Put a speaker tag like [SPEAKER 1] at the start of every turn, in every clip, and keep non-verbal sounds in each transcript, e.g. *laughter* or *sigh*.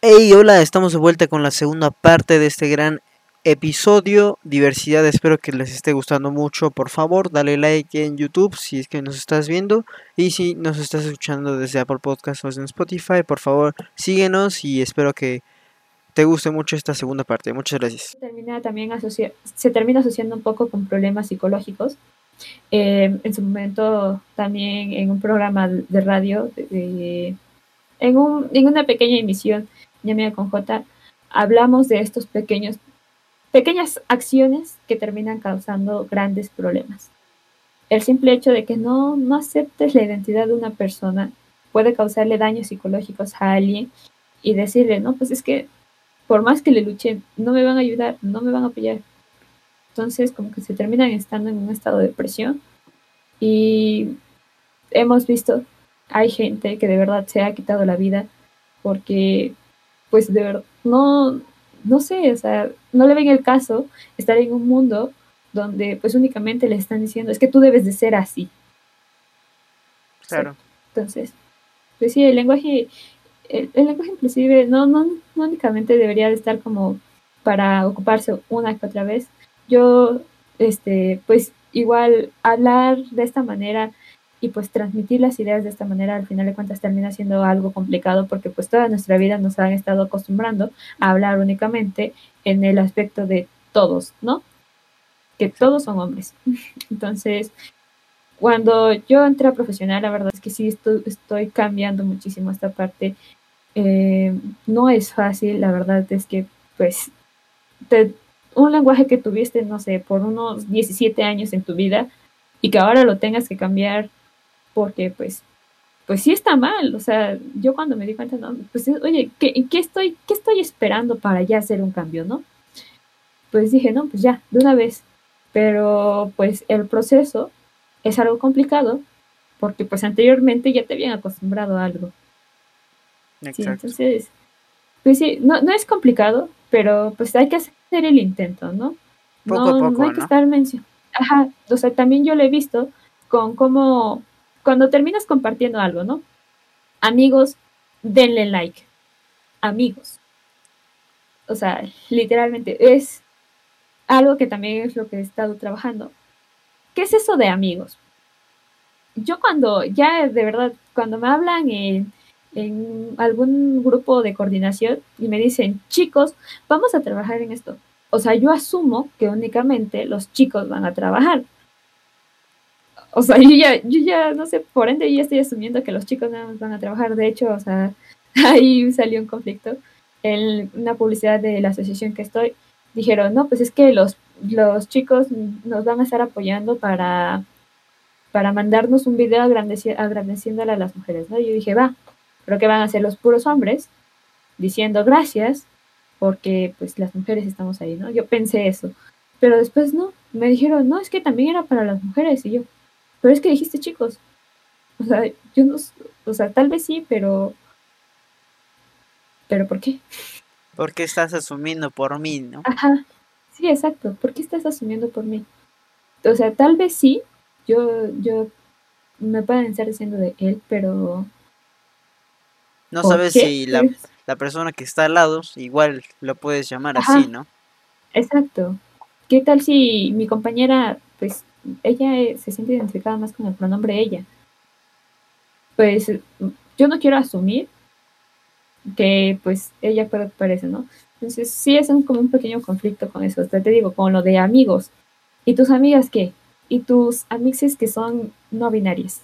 [SPEAKER 1] Hey, hola, estamos de vuelta con la segunda parte de este gran episodio. Diversidad, espero que les esté gustando mucho. Por favor, dale like en YouTube si es que nos estás viendo. Y si nos estás escuchando desde Apple Podcasts o en Spotify, por favor, síguenos y espero que te guste mucho esta segunda parte. Muchas gracias.
[SPEAKER 2] Termina también se termina asociando un poco con problemas psicológicos. Eh, en su momento también en un programa de radio, en, un, en una pequeña emisión, Ñamia con J, hablamos de estos pequeños, pequeñas acciones que terminan causando grandes problemas. El simple hecho de que no, no aceptes la identidad de una persona puede causarle daños psicológicos a alguien y decirle, no, pues es que por más que le luchen, no me van a ayudar, no me van a apoyar. Entonces, como que se terminan estando en un estado de depresión. Y hemos visto, hay gente que de verdad se ha quitado la vida porque, pues de verdad, no, no sé, o sea, no le ven el caso estar en un mundo donde pues únicamente le están diciendo, es que tú debes de ser así.
[SPEAKER 1] Claro.
[SPEAKER 2] Entonces, pues sí, el lenguaje el, lenguaje inclusive no, no, no únicamente debería de estar como para ocuparse una que otra vez. Yo, este, pues igual hablar de esta manera y pues transmitir las ideas de esta manera al final de cuentas termina siendo algo complicado porque pues toda nuestra vida nos han estado acostumbrando a hablar únicamente en el aspecto de todos, ¿no? Que todos son hombres. *laughs* Entonces, cuando yo entré a profesional, la verdad es que sí estoy, estoy cambiando muchísimo esta parte eh, no es fácil, la verdad es que, pues, un lenguaje que tuviste, no sé, por unos 17 años en tu vida y que ahora lo tengas que cambiar porque, pues, pues sí está mal. O sea, yo cuando me di cuenta, no, pues, oye, ¿qué, ¿qué, estoy, ¿qué estoy esperando para ya hacer un cambio, no? Pues dije, no, pues ya, de una vez. Pero, pues, el proceso es algo complicado porque, pues, anteriormente ya te habían acostumbrado a algo. Sí, entonces, pues sí, no, no es complicado, pero pues hay que hacer el intento, ¿no?
[SPEAKER 1] Poco no, a poco,
[SPEAKER 2] no hay que estar mencionando. Ajá, o sea, también yo lo he visto con cómo, cuando terminas compartiendo algo, ¿no? Amigos, denle like. Amigos. O sea, literalmente es algo que también es lo que he estado trabajando. ¿Qué es eso de amigos? Yo cuando ya de verdad, cuando me hablan en en algún grupo de coordinación y me dicen, chicos, vamos a trabajar en esto. O sea, yo asumo que únicamente los chicos van a trabajar. O sea, yo ya, yo ya, no sé, por ende ya estoy asumiendo que los chicos no van a trabajar. De hecho, o sea, *laughs* ahí salió un conflicto. En una publicidad de la asociación que estoy, dijeron, no, pues es que los, los chicos nos van a estar apoyando para, para mandarnos un video agradeciéndole a las mujeres, ¿no? Y yo dije, va, pero que van a ser los puros hombres diciendo gracias porque pues las mujeres estamos ahí, ¿no? Yo pensé eso, pero después no, me dijeron, no, es que también era para las mujeres y yo, pero es que dijiste chicos, o sea, yo no, o sea, tal vez sí, pero, pero ¿por qué?
[SPEAKER 1] Porque estás asumiendo por mí, ¿no?
[SPEAKER 2] Ajá, sí, exacto, ¿por qué estás asumiendo por mí? O sea, tal vez sí, yo, yo, me pueden estar diciendo de él, pero
[SPEAKER 1] no sabes si la, la, persona que está al lado igual lo puedes llamar así, ¿no?
[SPEAKER 2] Exacto. ¿Qué tal si mi compañera, pues ella se siente identificada más con el pronombre ella? Pues yo no quiero asumir que pues ella parece, ¿no? Entonces sí es un, como un pequeño conflicto con eso. te digo, con lo de amigos. ¿Y tus amigas qué? ¿Y tus amixes que son no binarias?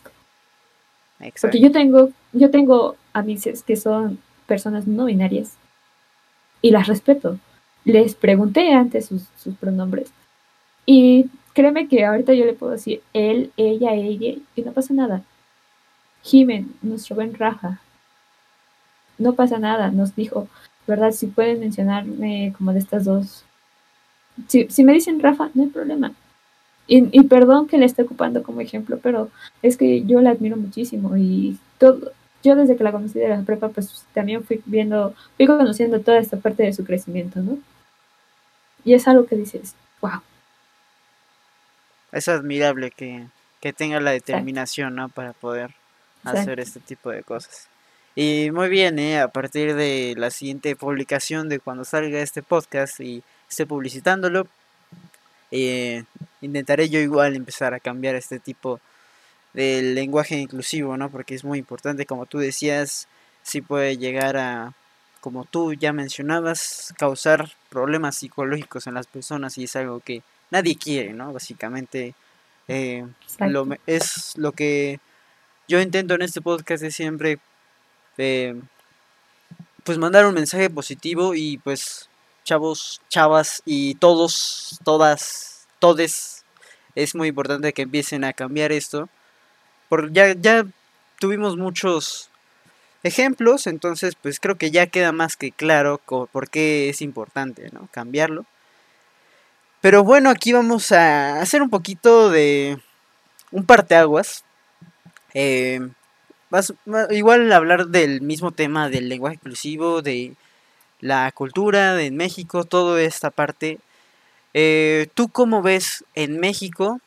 [SPEAKER 2] Porque yo tengo, yo tengo amigas que son personas no binarias y las respeto. Les pregunté antes sus, pronombres y créeme que ahorita yo le puedo decir él, ella, ella y no pasa nada. Jimen, nuestro buen Rafa, no pasa nada, nos dijo, ¿verdad? Si pueden mencionarme como de estas dos. Si, me dicen Rafa, no hay problema. Y, perdón que le esté ocupando como ejemplo, pero es que yo la admiro muchísimo y todo, yo desde que la conocí de la prepa, pues también fui viendo, fui conociendo toda esta parte de su crecimiento, ¿no? Y es algo que dices, wow.
[SPEAKER 1] Es admirable que, que tenga la determinación, ¿no? Para poder hacer este tipo de cosas. Y muy bien, ¿eh? a partir de la siguiente publicación de cuando salga este podcast y esté publicitándolo, eh, intentaré yo igual empezar a cambiar este tipo de lenguaje inclusivo, ¿no? Porque es muy importante, como tú decías, sí puede llegar a, como tú ya mencionabas, causar problemas psicológicos en las personas y es algo que nadie quiere, ¿no? Básicamente eh, lo, es lo que yo intento en este podcast de siempre, eh, pues mandar un mensaje positivo y pues chavos, chavas y todos, todas, todes, es muy importante que empiecen a cambiar esto. Porque ya, ya tuvimos muchos ejemplos, entonces pues creo que ya queda más que claro por qué es importante, ¿no? Cambiarlo. Pero bueno, aquí vamos a hacer un poquito de un parteaguas. Eh, vas, igual hablar del mismo tema del lenguaje inclusivo, de la cultura de México, toda esta parte. Eh, ¿Tú cómo ves en México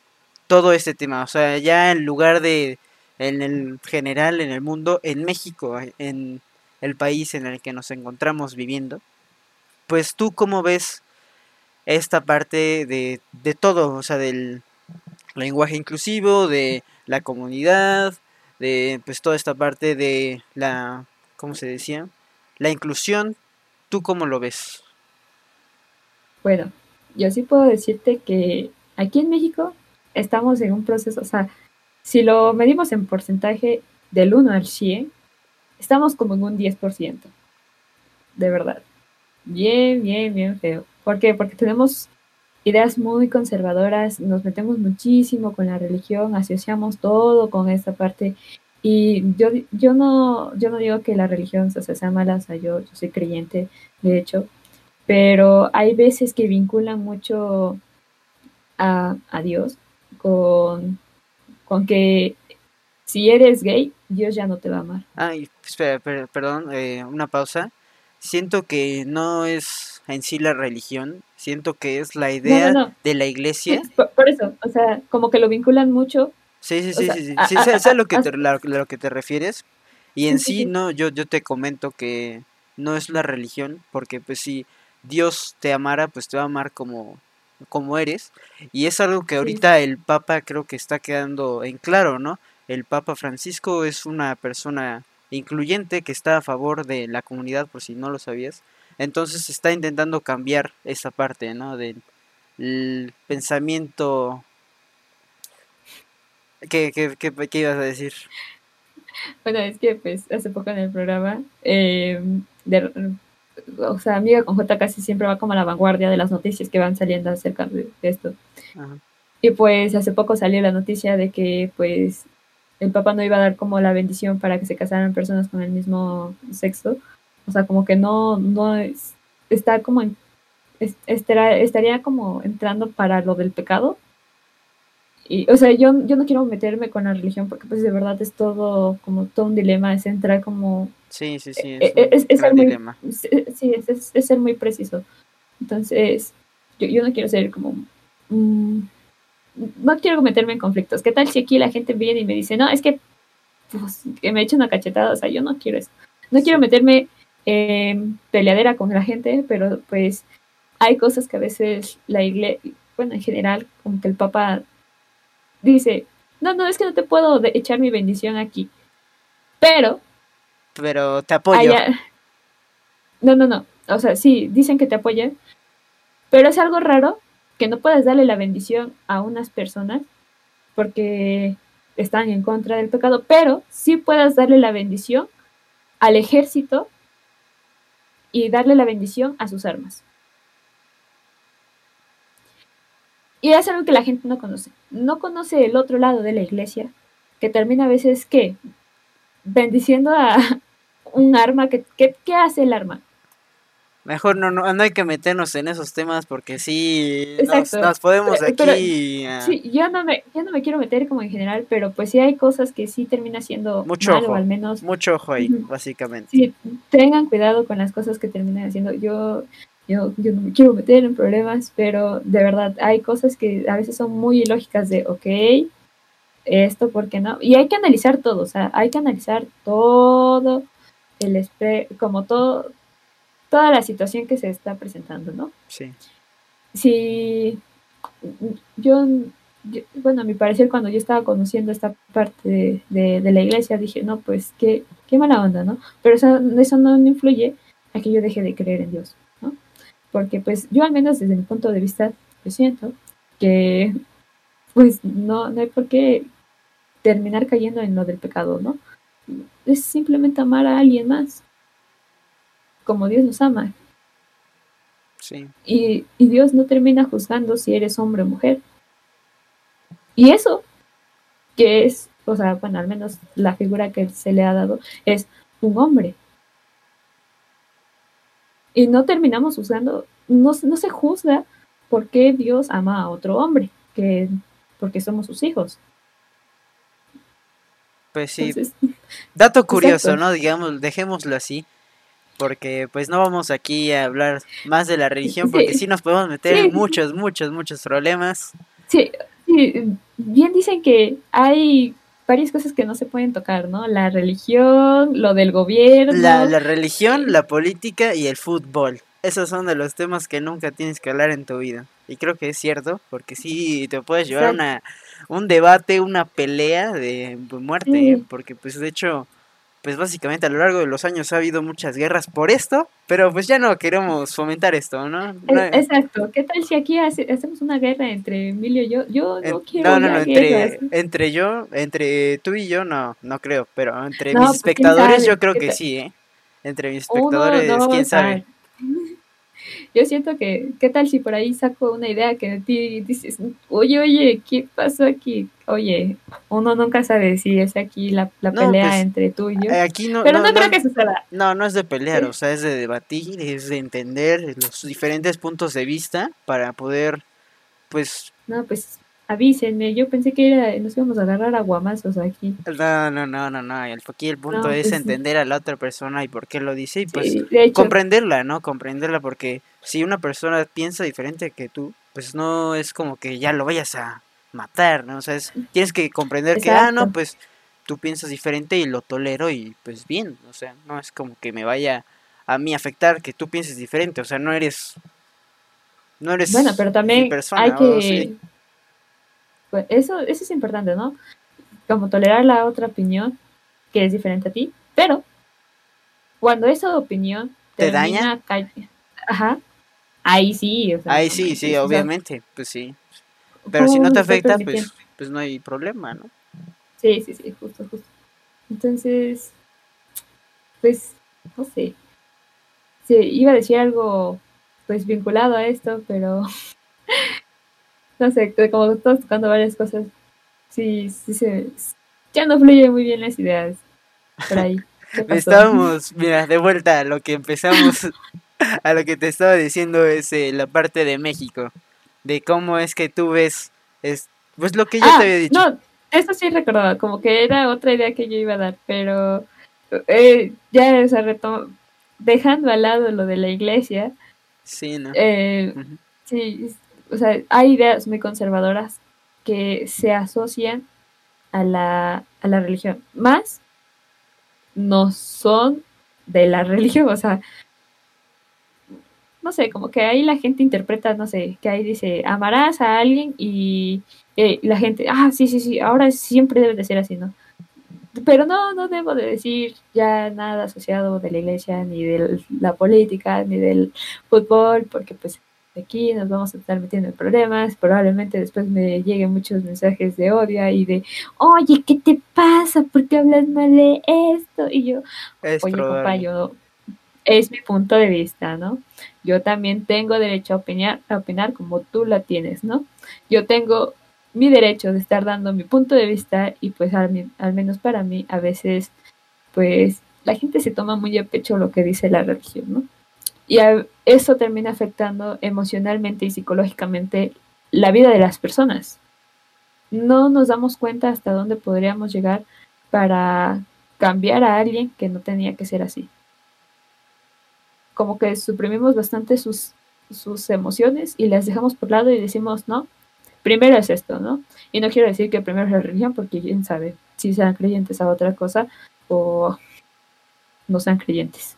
[SPEAKER 1] todo este tema? O sea, ya en lugar de, en el general, en el mundo, en México, en el país en el que nos encontramos viviendo, pues tú cómo ves esta parte de, de todo, o sea, del lenguaje inclusivo, de la comunidad, de pues toda esta parte de la, ¿cómo se decía? La inclusión, ¿tú cómo lo ves?
[SPEAKER 2] Bueno, yo sí puedo decirte que aquí en México estamos en un proceso, o sea, si lo medimos en porcentaje del 1 al 100, estamos como en un 10%. De verdad. Bien, bien, bien feo. ¿Por qué? Porque tenemos ideas muy conservadoras, nos metemos muchísimo con la religión, asociamos todo con esta parte. Y yo, yo, no, yo no digo que la religión sea mala, sea, yo, yo soy creyente, de hecho, pero hay veces que vinculan mucho a, a Dios con, con que si eres gay, Dios ya no te va a amar.
[SPEAKER 1] Ay, espera, perdón, eh, una pausa. Siento que no es en sí la religión, siento que es la idea de la iglesia.
[SPEAKER 2] por, eso, o sea, como que lo vinculan mucho.
[SPEAKER 1] Sí, sí, sí, sí, sí, sé, a, lo, que te, lo que te refieres. Y en sí, no, yo, yo te comento que no es la religión, porque pues si Dios te amara, pues te va a amar como, como eres. Y es algo que ahorita el Papa creo que está quedando en claro, ¿no? El Papa Francisco es una persona incluyente que está a favor de la comunidad, por si no lo sabías. Entonces está intentando cambiar esa parte, ¿no? Del pensamiento... ¿Qué, qué, qué, ibas a decir?
[SPEAKER 2] Bueno, es que pues hace poco en el programa, em, o sea, amiga con J casi siempre va como a la vanguardia de las noticias que van saliendo acerca de, esto. Y pues hace poco salió la noticia de que pues el Papa no iba a dar como la bendición para que se casaran personas con el mismo sexo, o sea, como que no, no es, está como, en, estaría como entrando para lo del pecado. Y, o sea, yo, yo no quiero meterme con la religión porque pues de verdad es todo como todo un dilema, es entrar como...
[SPEAKER 1] Sí, sí, sí, es, e,
[SPEAKER 2] es, ser muy, Sí, es, ser muy preciso. Entonces, yo, yo no quiero ser como... Mm, no quiero meterme en conflictos. ¿Qué tal si aquí la gente viene y me dice, no, es que, pues, que me eche una cachetada? O sea, yo no quiero eso. No quiero meterme eh, peleadera con la gente, pero pues hay cosas que a veces la iglesia, bueno, en general, como que el Papa dice, no, no, es que no te puedo echar mi bendición aquí, pero...
[SPEAKER 1] Pero te apoyo.
[SPEAKER 2] no, no, no, o sea, sí, dicen que te apoyan, pero es algo raro que no puedas darle la bendición a unas personas porque están en contra del pecado, pero sí puedas darle la bendición al ejército y darle la bendición a sus armas. Y es algo que la gente no conoce. No conoce el otro lado de la iglesia, que termina a veces, ¿qué? Bendiciendo a *laughs* un arma. que qué hace el arma?
[SPEAKER 1] Mejor no, no, no hay que meternos en esos temas porque sí nos, podemos aquí.
[SPEAKER 2] Sí, yo no, me, yo no me quiero meter como en general, pero pues sí hay cosas que sí termina siendo
[SPEAKER 1] mucho ojo, al menos. Mucho ojo ahí, básicamente.
[SPEAKER 2] Sí, tengan cuidado con las cosas que terminan haciendo. Yo, yo, yo no me quiero meter en problemas, pero de verdad hay cosas que a veces son muy ilógicas de, ok, esto, ¿por qué no? Y hay que analizar todo, o sea, hay que analizar todo el como todo, toda la situación que se está presentando, ¿no?
[SPEAKER 1] Sí.
[SPEAKER 2] Si yo, bueno, a mi parecer cuando yo estaba conociendo esta parte de, de, la iglesia, dije, no, pues qué, qué mala onda, ¿no? Pero eso, eso no me influye a que yo deje de creer en Dios, ¿no? Porque pues yo al menos desde mi punto de vista, yo siento que pues no, no hay por qué terminar cayendo en lo del pecado, ¿no? Es simplemente amar a alguien más, como Dios nos ama.
[SPEAKER 1] Sí.
[SPEAKER 2] Y, y Dios no termina juzgando si eres hombre o mujer. Y eso, que es, o sea, bueno, al menos la figura que se le ha dado es un hombre. Y no terminamos juzgando, no, no se juzga por qué Dios ama a otro hombre, que porque somos sus hijos.
[SPEAKER 1] Pues sí. Dato *laughs* curioso, ¿no? Digamos, dejémoslo así. Porque pues no vamos aquí a hablar más de la religión porque sí, nos podemos meter en muchos, muchos, muchos problemas.
[SPEAKER 2] Sí, bien dicen que hay varias cosas que no se pueden tocar, ¿no? La religión, lo del gobierno.
[SPEAKER 1] La, la religión, la política y el fútbol. Esos son de los temas que nunca tienes que hablar en tu vida. Y creo que es cierto, porque sí te puedes llevar a una, un debate, una pelea de muerte, ¿eh? porque pues de hecho, pues básicamente a lo largo de los años ha habido muchas guerras por esto, pero pues ya no queremos fomentar esto, ¿no?
[SPEAKER 2] Exacto, ¿qué tal si aquí hacemos una guerra entre Emilio y yo? Yo no quiero
[SPEAKER 1] No, no, no, entre, entre yo, entre tú y yo no, no creo, pero entre mis pues, espectadores yo creo que sí, ¿eh? Entre mis espectadores, quién sabe.
[SPEAKER 2] Yo siento que, ¿qué tal si por ahí saco una idea que de ti dices, oye, oye, ¿qué pasó aquí? Oye, uno nunca sabe si es aquí la, pelea pues, entre tú y yo.
[SPEAKER 1] Eh, aquí no,
[SPEAKER 2] Pero no, creo que suceda.
[SPEAKER 1] No, no es de pelear, o sea, es de debatir, es de entender los diferentes puntos de vista para poder, pues...
[SPEAKER 2] No, pues avísenme, yo pensé que era, nos íbamos a agarrar a guamazos aquí.
[SPEAKER 1] No, no, no, no, no, aquí el punto es pues entender a la otra persona y por qué lo dice y pues comprenderla, ¿no? Comprenderla porque si una persona piensa diferente que tú, pues no es como que ya lo vayas a matar, ¿no? O sea, tienes que comprender que, ah, no, pues tú piensas diferente y lo tolero y pues bien, o sea, no es como que me vaya a mí afectar que tú pienses diferente, o sea, no eres... No eres
[SPEAKER 2] bueno, pero también hay que... Pues eso, eso es importante, ¿no? Como tolerar la otra opinión que es diferente a ti, pero cuando esa opinión
[SPEAKER 1] te daña,
[SPEAKER 2] ajá, ahí sí,
[SPEAKER 1] o sea, ahí sí, sí, obviamente, pues sí. Pero si no te afecta, pues, pues no hay problema, ¿no?
[SPEAKER 2] Sí, sí, sí, justo, justo. Entonces, pues, no sé. Sí, iba a decir algo, pues, vinculado a esto, pero *laughs* *laughs* no sé, como estamos tocando varias cosas, sí, sí se, ya no fluyen muy bien las ideas por ahí.
[SPEAKER 1] Estábamos, mira, de vuelta a lo que empezamos, *laughs* a lo que te estaba diciendo es eh, la parte de México, de cómo es que tú ves, es, pues lo que yo te había ah, dicho.
[SPEAKER 2] No, eso sí recordaba, como que era otra idea que yo iba a dar, pero eh, ya, o sea, dejando al lado lo de la iglesia.
[SPEAKER 1] Sí, ¿no?
[SPEAKER 2] Eh, Sí, o sea, hay ideas muy conservadoras que se asocian a la, a la religión. Más no son de la *laughs* religión, o sea, no sé, como que ahí la gente interpreta, no sé, que ahí dice, amarás a alguien y eh, la gente, ah, sí, sí, sí, ahora siempre debe de ser así, ¿no? Pero no, no debo de decir ya nada asociado de la iglesia, ni de la política, ni del fútbol, porque pues aquí nos vamos a estar metiendo en problemas, probablemente después me lleguen muchos mensajes de odio y de, oye, ¿qué te pasa? ¿Por qué hablas mal de esto? Y yo, oye, papá, yo, es mi punto de vista, ¿no? Yo también tengo derecho a opinar, a opinar como tú la tienes, ¿no? Yo tengo mi derecho de estar dando mi punto de vista y pues al, al menos para mí a veces pues la gente se toma muy a pecho lo que dice la religión, ¿no? Y eso termina afectando emocionalmente y psicológicamente la vida de las personas. No nos damos cuenta hasta dónde podríamos llegar para cambiar a alguien que no tenía que ser así. Como que suprimimos bastante sus, sus emociones y las dejamos por lado y decimos, no, primero es esto, ¿no? Y no quiero decir que primero es la religión, porque quién sabe si sean creyentes a otra cosa o no sean creyentes.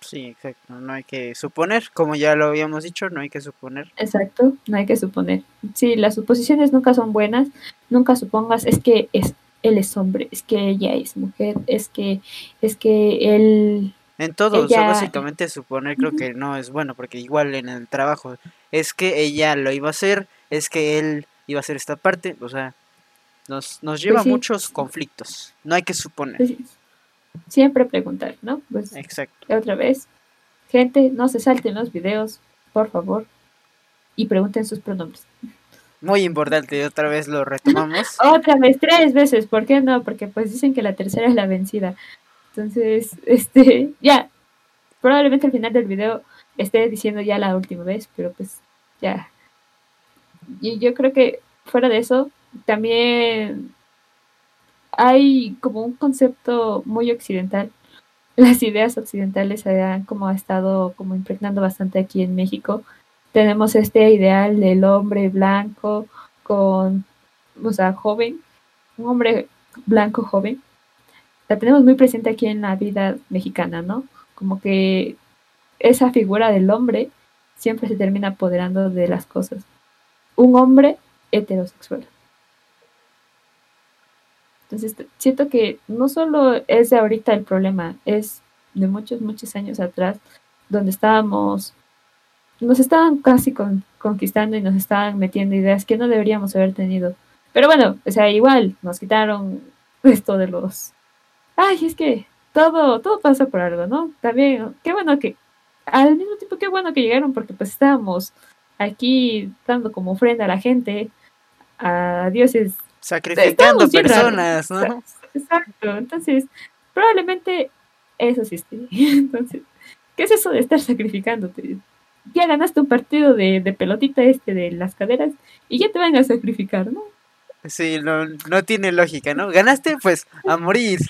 [SPEAKER 1] Sí, exacto. No hay que suponer, como ya lo habíamos dicho, no hay que suponer.
[SPEAKER 2] Exacto, no hay que suponer. Sí, las suposiciones nunca son buenas. Nunca supongas, es que es, él es hombre, es que ella es mujer, es que, es que él...
[SPEAKER 1] En todo, o sea, básicamente suponer creo que no es bueno, porque igual en el trabajo es que ella lo iba a hacer, es que él iba a hacer esta parte, o sea, nos, nos lleva a pues muchos conflictos. No hay que suponer. Pues
[SPEAKER 2] siempre preguntar, ¿no? Pues,
[SPEAKER 1] Exacto.
[SPEAKER 2] Otra vez, gente, no se salten los videos, por favor, y pregunten sus pronombres.
[SPEAKER 1] Muy importante, otra vez lo retomamos. *laughs*
[SPEAKER 2] otra vez, tres veces, ¿por qué no? Porque pues dicen que la tercera es la vencida. Entonces, *laughs* este, ya, probablemente al final del video esté diciendo ya la última vez, pero pues ya. Y yo creo que fuera de eso, también hay como un concepto muy occidental. *laughs* Las ideas occidentales se han como estado como impregnando bastante aquí en México. Tenemos este ideal del hombre blanco con, o sea, joven, un hombre blanco joven. La tenemos muy presente aquí en la vida mexicana, ¿no? Como que esa figura del hombre siempre se termina apoderando de las cosas. Un hombre heterosexual. Entonces, siento que no solo es de ahorita el problema, es de muchos, muchos años atrás, donde estábamos, nos estaban casi conquistando y nos estaban metiendo ideas que no deberíamos haber tenido. Pero bueno, o sea, igual nos quitaron esto de los... Ay, es que todo, todo pasa por algo, ¿no? También, qué bueno que, al mismo tiempo, qué bueno que llegaron porque pues estábamos aquí dando como ofrenda a la gente, a dioses
[SPEAKER 1] Sacrificando personas, ¿no?
[SPEAKER 2] Exacto, entonces, probablemente eso sí *laughs* Entonces, ¿qué es eso de estar sacrificándote? Ya ganaste un partido de, pelotita este de las caderas y ya te van a sacrificar, ¿no?
[SPEAKER 1] Sí, no, no tiene lógica, ¿no? Ganaste, pues, a morir.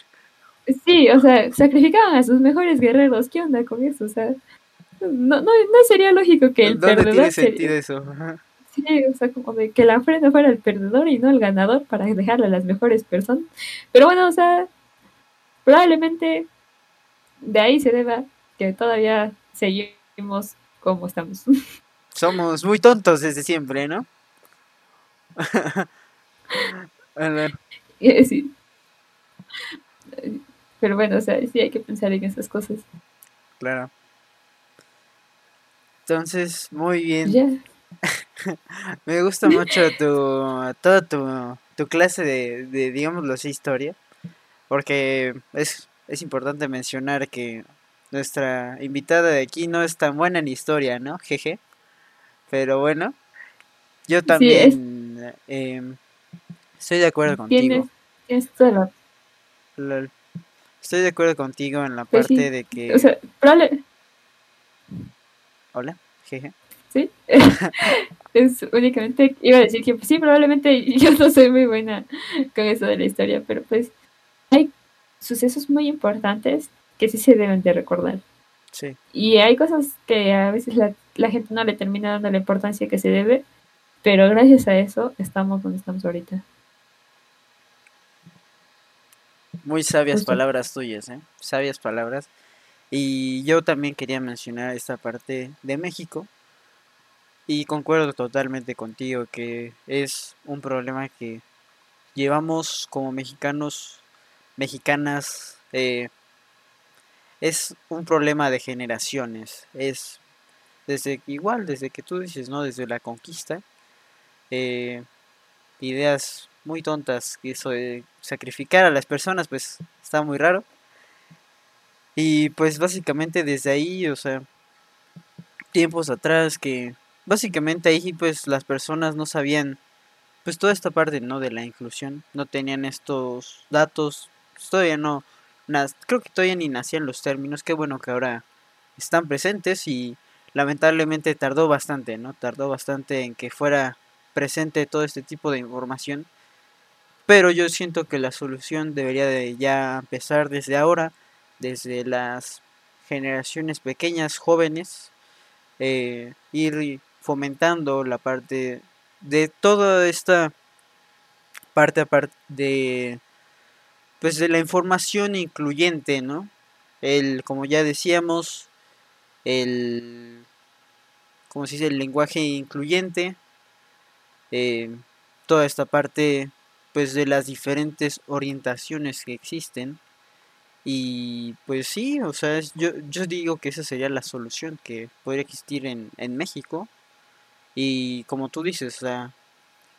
[SPEAKER 2] Sí, o sea, sacrificaban a sus mejores guerreros. ¿Qué onda con eso? O sea, no, no, no sería lógico que el
[SPEAKER 1] ¿Dónde tiene sentido eso?
[SPEAKER 2] Sí, o sea, como de que la ofrenda fuera el perdedor y no el ganador para dejarle a las mejores personas. Pero bueno, o sea, probablemente de ahí se deba que todavía seguimos como estamos.
[SPEAKER 1] Somos muy tontos desde siempre, ¿no? *laughs*
[SPEAKER 2] sí. Pero bueno, o sea, sí hay que pensar en esas cosas.
[SPEAKER 1] Claro. Entonces, muy bien. *laughs* Me gusta mucho tu, toda tu, tu clase de, de, digámoslo así, historia, porque es, es importante mencionar que nuestra invitada de aquí no es tan buena en historia, ¿no? Jeje. Pero bueno, yo también em, estoy de acuerdo contigo. Estoy de acuerdo contigo en la pues parte de que... Hola, jeje.
[SPEAKER 2] ¿Sí? *laughs* es únicamente, iba a decir que sí, probablemente *laughs* yo no soy muy buena con eso de la historia, pero pues hay sucesos muy importantes que sí se deben de recordar.
[SPEAKER 1] Sí.
[SPEAKER 2] Y hay cosas que a veces la, la gente no le termina dando la importancia que se debe, pero gracias a eso estamos donde estamos ahorita.
[SPEAKER 1] Muy sabias palabras tuyas, ¿eh? Sabias palabras. Y yo también quería mencionar esta parte de México, y concuerdo totalmente contigo que es un problema que llevamos como mexicanos, mexicanas, eh, es un problema de generaciones. Es desde igual, desde que tú dices, ¿no? Desde la conquista. Eh, ideas muy tontas, que eso de sacrificar a las personas, pues está muy raro. Y pues básicamente desde ahí, o sea, tiempos atrás que básicamente ahí pues las personas no sabían pues toda esta parte no de la inclusión no tenían estos datos pues, todavía no creo que todavía ni nacían los términos qué bueno que ahora están presentes y lamentablemente tardó bastante no tardó bastante en que fuera presente todo este tipo de información pero yo siento que la solución debería de ya empezar desde ahora desde las generaciones pequeñas jóvenes eh, ir fomentando la parte de toda esta parte aparte de pues de la información incluyente, ¿no? el, como ya decíamos, el, ¿cómo se dice? El lenguaje incluyente, eh, toda esta parte, pues, de las diferentes orientaciones que existen. Y pues sí, o sea, yo, yo digo que esa sería la solución que podría existir en, en México. Y como tú dices, o sea,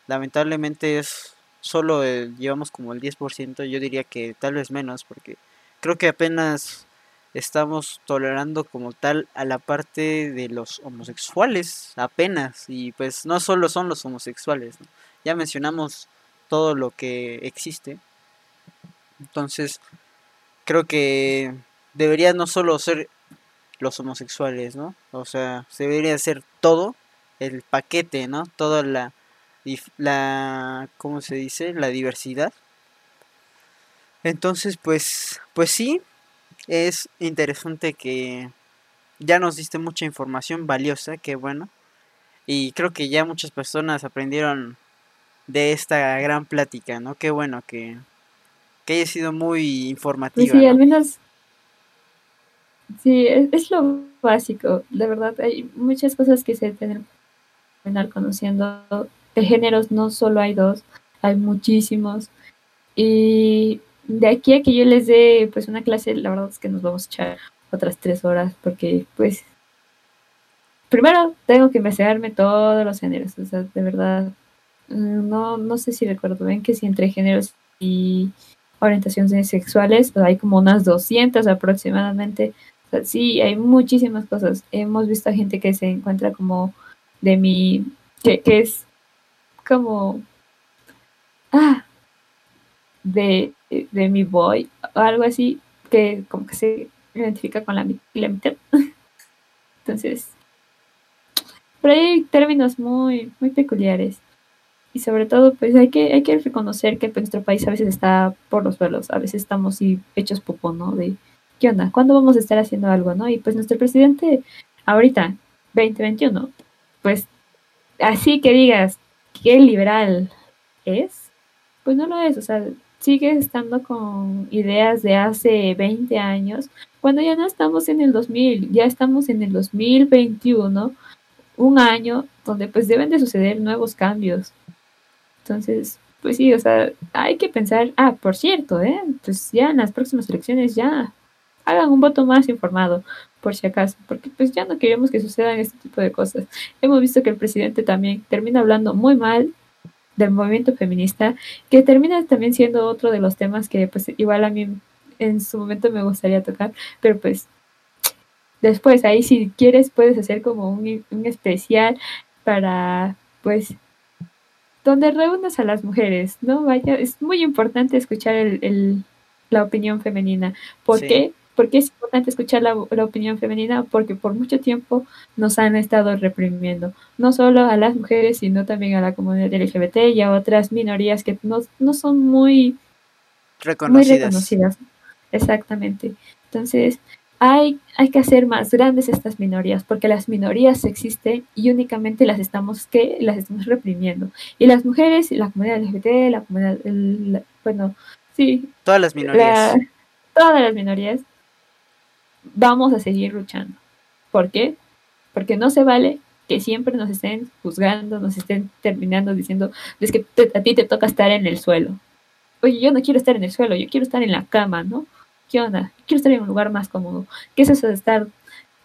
[SPEAKER 1] lamentablemente es solo llevamos como el 10%, yo diría que tal vez menos, porque creo que apenas estamos tolerando como tal a la parte de los homosexuales, apenas, y pues no solo son los homosexuales, ya mencionamos todo lo que existe, entonces creo que debería no solo ser los homosexuales, ¿no? O sea, se debería ser todo el paquete, ¿no? Toda la la ¿cómo se dice? la diversidad. Entonces, pues pues sí, es interesante que ya nos diste mucha información valiosa, que bueno. Y creo que ya muchas personas aprendieron de esta gran plática, ¿no? Qué bueno que, que haya sido muy informativa.
[SPEAKER 2] Sí, al menos. Sí, es, lo básico. De verdad, hay muchas cosas que se tienen estar conociendo de géneros no solo hay dos, hay muchísimos. Y de aquí a que yo les dé pues una clase, la verdad es que nos vamos a echar otras tres horas porque pues primero tengo que investigarme todos los géneros, o sea, de verdad, mm, no, no sé si recuerdo bien que si entre géneros y orientaciones sexuales pues hay como unas 200 aproximadamente. Sí, hay muchísimas cosas. Hemos visto a gente que se encuentra como de mi, que, que es como, ah, de, de mi boy, o algo así, que como que se identifica con la, la mitad. *laughs* Entonces, pero hay términos muy, muy peculiares. Y sobre todo, pues hay que, hay que reconocer que nuestro país a veces está por los suelos, a veces estamos hechos popo, ¿no? De, ¿qué onda? ¿Cuándo vamos a estar haciendo algo, no? Y pues nuestro presidente, ahorita, 2021, pues así que digas, qué liberal es, pues no lo es, o sea, sigue estando con ideas de hace 20 años, cuando ya no estamos en el 2000, ya estamos en el 2021, un año donde pues deben de suceder nuevos cambios. Entonces, pues sí, o sea, hay que pensar, ah, por cierto, ¿eh? pues ya en las próximas elecciones ya hagan un voto más informado, por si acaso, porque pues ya no queremos que sucedan este tipo de cosas. Hemos visto que el presidente también termina hablando muy mal del movimiento feminista, que termina también siendo otro de los temas que pues igual a mí en su momento me gustaría tocar, pero pues después ahí si quieres puedes hacer como un, un especial para pues donde reúnas a las mujeres, ¿no? Vaya, es muy importante escuchar el, el la opinión femenina. ¿Por qué? ¿Por qué es importante escuchar la, opinión femenina? Porque por mucho tiempo nos han estado reprimiendo, no solo a las mujeres, sino también a la comunidad LGBT y a otras minorías que no, no son muy reconocidas. Exactamente. Entonces, hay, hay que hacer más grandes estas minorías, porque las minorías existen y únicamente las estamos, que las estamos reprimiendo. Y las mujeres, la comunidad LGBT, la comunidad, bueno, sí.
[SPEAKER 1] Todas las minorías.
[SPEAKER 2] todas las minorías vamos a seguir luchando. ¿Por qué? Porque no se vale que siempre nos estén juzgando, nos estén terminando diciendo, es que a ti te toca estar en el suelo. Oye, yo no quiero estar en el suelo, yo quiero estar en la cama, ¿no? ¿Qué onda? Quiero estar en un lugar más cómodo. ¿Qué es eso de estar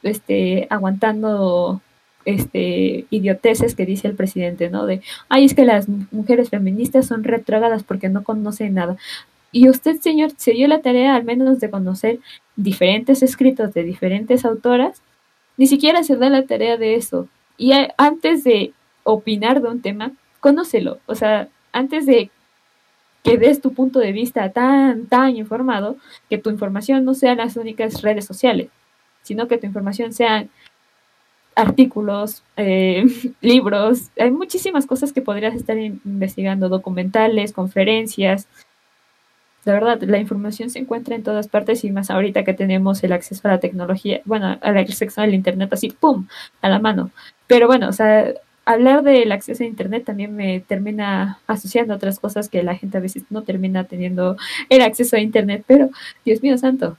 [SPEAKER 2] este, aguantando este, idioteces que dice el presidente, ¿no? De, ay, es que las mujeres feministas son retrógadas porque no conocen nada. Y usted, señor, se dio la tarea al menos de conocer diferentes escritos de diferentes autoras, ni siquiera se da la tarea de eso. Y antes de opinar de un tema, conócelo. O sea, antes de que des tu punto de vista tan, tan informado, que tu información no sean las únicas redes sociales, sino que tu información sean artículos, eh, *laughs* libros, hay muchísimas cosas que podrías estar investigando, documentales, conferencias, la verdad, la información se encuentra en todas partes y más ahorita que tenemos el acceso a la tecnología, bueno, al acceso al Internet así, ¡pum!, a la mano. Pero bueno, o sea, hablar del acceso a Internet también me termina asociando a otras cosas que la gente a veces no termina teniendo el acceso a Internet, pero Dios mío santo,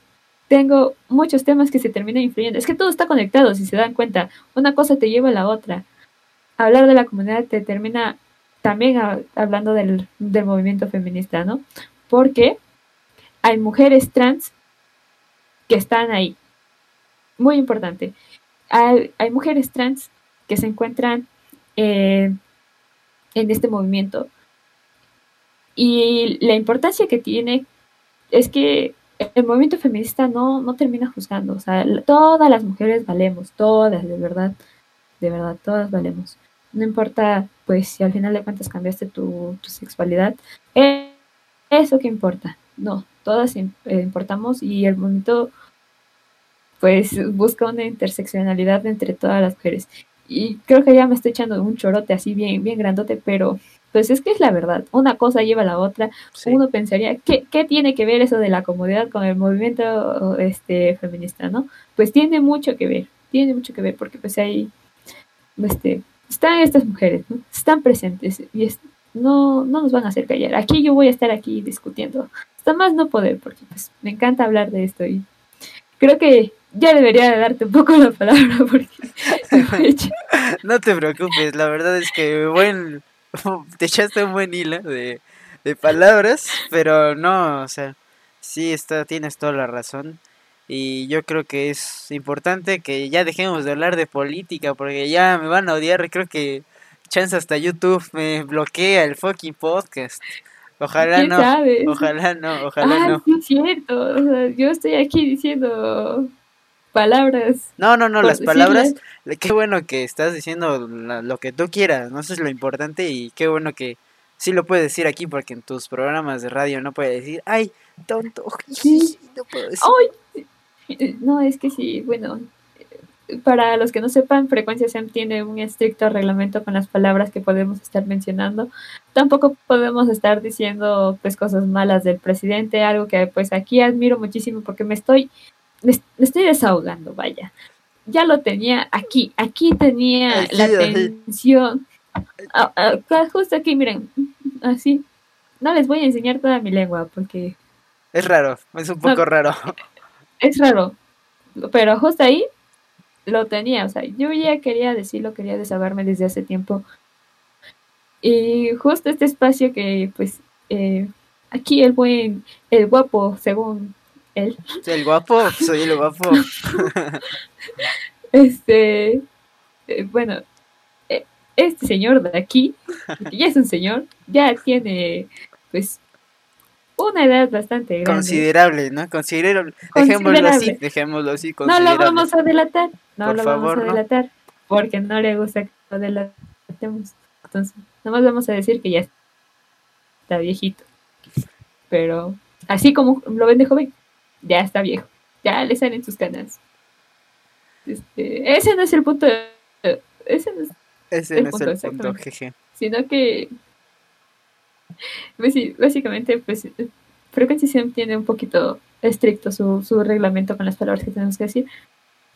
[SPEAKER 2] tengo muchos temas que se terminan influyendo. Es que todo está conectado, si se dan cuenta. Una cosa te lleva a la otra. Hablar de la comunidad te termina también hablando del, del movimiento feminista, ¿no? Porque hay mujeres trans que están ahí. Muy importante. Hay, hay mujeres trans que se encuentran eh, en este movimiento. Y la importancia que tiene es que el movimiento feminista no, no termina juzgando. O sea, todas las mujeres valemos, todas, de verdad, de verdad, todas valemos. No importa, pues, si al final de cuentas cambiaste tu, tu sexualidad, eso que importa. No, todas eh, importamos y el movimiento, pues, busca una interseccionalidad entre todas las mujeres. Y creo que ya me estoy echando un chorote así bien, bien grandote, pero pues es que es la verdad, una cosa lleva a la otra. Uno pensaría, ¿qué, ¿qué, tiene que ver eso de la comodidad con el movimiento este, feminista, no? Pues tiene mucho que ver, tiene mucho que ver, porque pues ahí este, están estas mujeres, ¿no? Están presentes y no, no nos van a hacer callar. Aquí yo voy a estar aquí discutiendo, hasta más no poder, porque pues me encanta hablar de esto y creo que ya debería de darte un poco la palabra porque *laughs*
[SPEAKER 1] no te preocupes, la verdad es que buen *laughs* te echaste un buen hilo de, palabras, pero no, o sea, sí está, tienes toda la razón. Y yo creo que es importante que ya dejemos de hablar de política, porque ya me van a odiar. Creo que chance hasta YouTube me bloquea el fucking podcast. Ojalá no. Ojalá no, ojalá no.
[SPEAKER 2] Sí es cierto. yo estoy aquí diciendo palabras.
[SPEAKER 1] No, no, no, las palabras. Qué bueno que estás diciendo lo que tú quieras, ¿no? Eso es lo importante y qué bueno que sí lo puedes decir aquí porque en tus programas de radio no puedes decir, ay, tonto. *laughs*
[SPEAKER 2] no puedo decir. Ay. No, es que sí, bueno, para los que no sepan, Frecuencia SEM tiene un estricto reglamento con las palabras que podemos estar mencionando. Tampoco podemos estar diciendo pues cosas malas del presidente, algo que pues aquí admiro muchísimo porque me estoy me, estoy desahogando, vaya. Ya lo tenía aquí, aquí tenía la atención. Ah, ah, justo aquí, miren, así. No les voy a enseñar toda mi lengua porque...
[SPEAKER 1] Es raro, es un poco raro.
[SPEAKER 2] Es raro, pero justo ahí lo tenía, o sea, yo ya quería decirlo, quería desahogarme desde hace tiempo. Y justo este espacio que, pues, eh, aquí el buen, el guapo, según él.
[SPEAKER 1] El guapo, soy el guapo. *laughs*
[SPEAKER 2] este, eh, bueno, eh, este señor de aquí, que ya es un señor, ya tiene, pues, una edad bastante grande.
[SPEAKER 1] Considerable, ¿no? Considerable. Dejémoslo así, dejémoslo así.
[SPEAKER 2] No lo vamos a delatar, no lo vamos a delatar, porque no le gusta que lo delatemos. Entonces, nomás vamos a decir que ya está viejito. Pero, así como lo ven de joven, ya está viejo, ya le salen sus canas. Este, ese no es el punto. ese no es,
[SPEAKER 1] ese el, no punto, es el punto, jeje.
[SPEAKER 2] Sino que, *laughs* pues básicamente, pues, Frecuencia tiene un poquito estricto su, su reglamento con las palabras que tenemos que decir.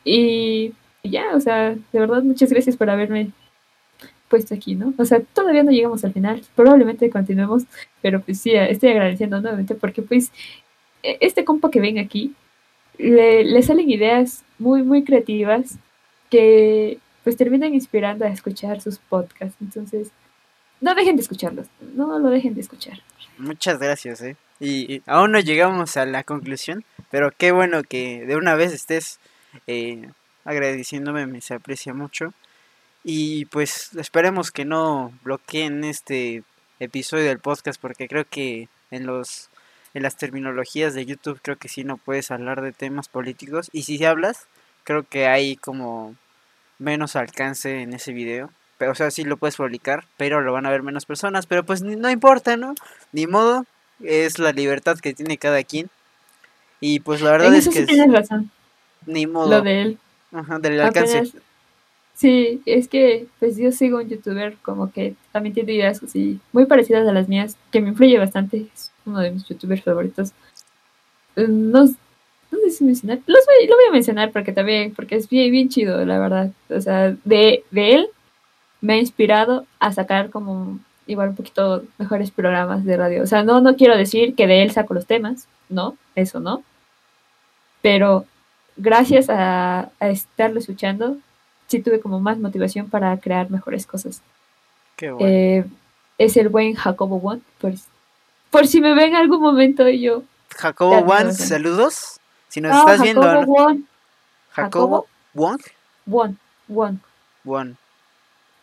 [SPEAKER 2] Y, ya, o sea, de verdad, muchas gracias por haberme puesto aquí, ¿no? O sea, todavía no llegamos al final, probablemente continuemos, pero pues sí, estoy agradeciendo nuevamente porque pues e-, este compa que ven aquí, le, salen ideas muy, muy creativas que pues terminan inspirando a escuchar sus podcasts. Entonces, no dejen de escucharlos, no lo dejen de escuchar.
[SPEAKER 1] Muchas gracias, ¿eh? Y, aún no llegamos a la conclusión, pero qué bueno que de una vez estés eh, agradeciéndome, me se aprecia mucho. Y pues esperemos que no bloqueen este episodio del podcast porque creo que en los en las terminologías de YouTube creo que sí no puedes hablar de temas políticos. Y si hablas, creo que hay como menos alcance en ese video. Pero, o sea, sí lo puedes publicar, pero lo van a ver menos personas. Pero pues no importa, ¿no? Ni modo, es la libertad que tiene cada quien. Y pues la verdad es que...
[SPEAKER 2] tienes razón.
[SPEAKER 1] Ni modo.
[SPEAKER 2] Lo de él.
[SPEAKER 1] Ajá, del alcance.
[SPEAKER 2] Sí, es que pues yo sigo un youtuber como que también tiene ideas así muy parecidas a las mías, que me influye bastante uno de mis youtubers favoritos. Eh, no, no sé si mencionar, los voy, lo voy a mencionar porque también, porque es bien, bien chido, la verdad. O sea, de, de él me ha inspirado a sacar como igual un poquito mejores programas de radio. O sea, no, no quiero decir que de él saco los temas, no, eso no. pero gracias a, a estarlo escuchando, sí tuve como más motivación para crear mejores cosas.
[SPEAKER 1] Qué bueno.
[SPEAKER 2] Eh, es el buen Jacobo One, por, por si me ven en algún momento y yo.
[SPEAKER 1] Jacobo
[SPEAKER 2] no, no.
[SPEAKER 1] saludos. Si nos
[SPEAKER 2] Ah,
[SPEAKER 1] estás viendo,
[SPEAKER 2] Jacobo
[SPEAKER 1] ¿no?
[SPEAKER 2] One,
[SPEAKER 1] Jacobo Wang.
[SPEAKER 2] One, One.
[SPEAKER 1] Wang.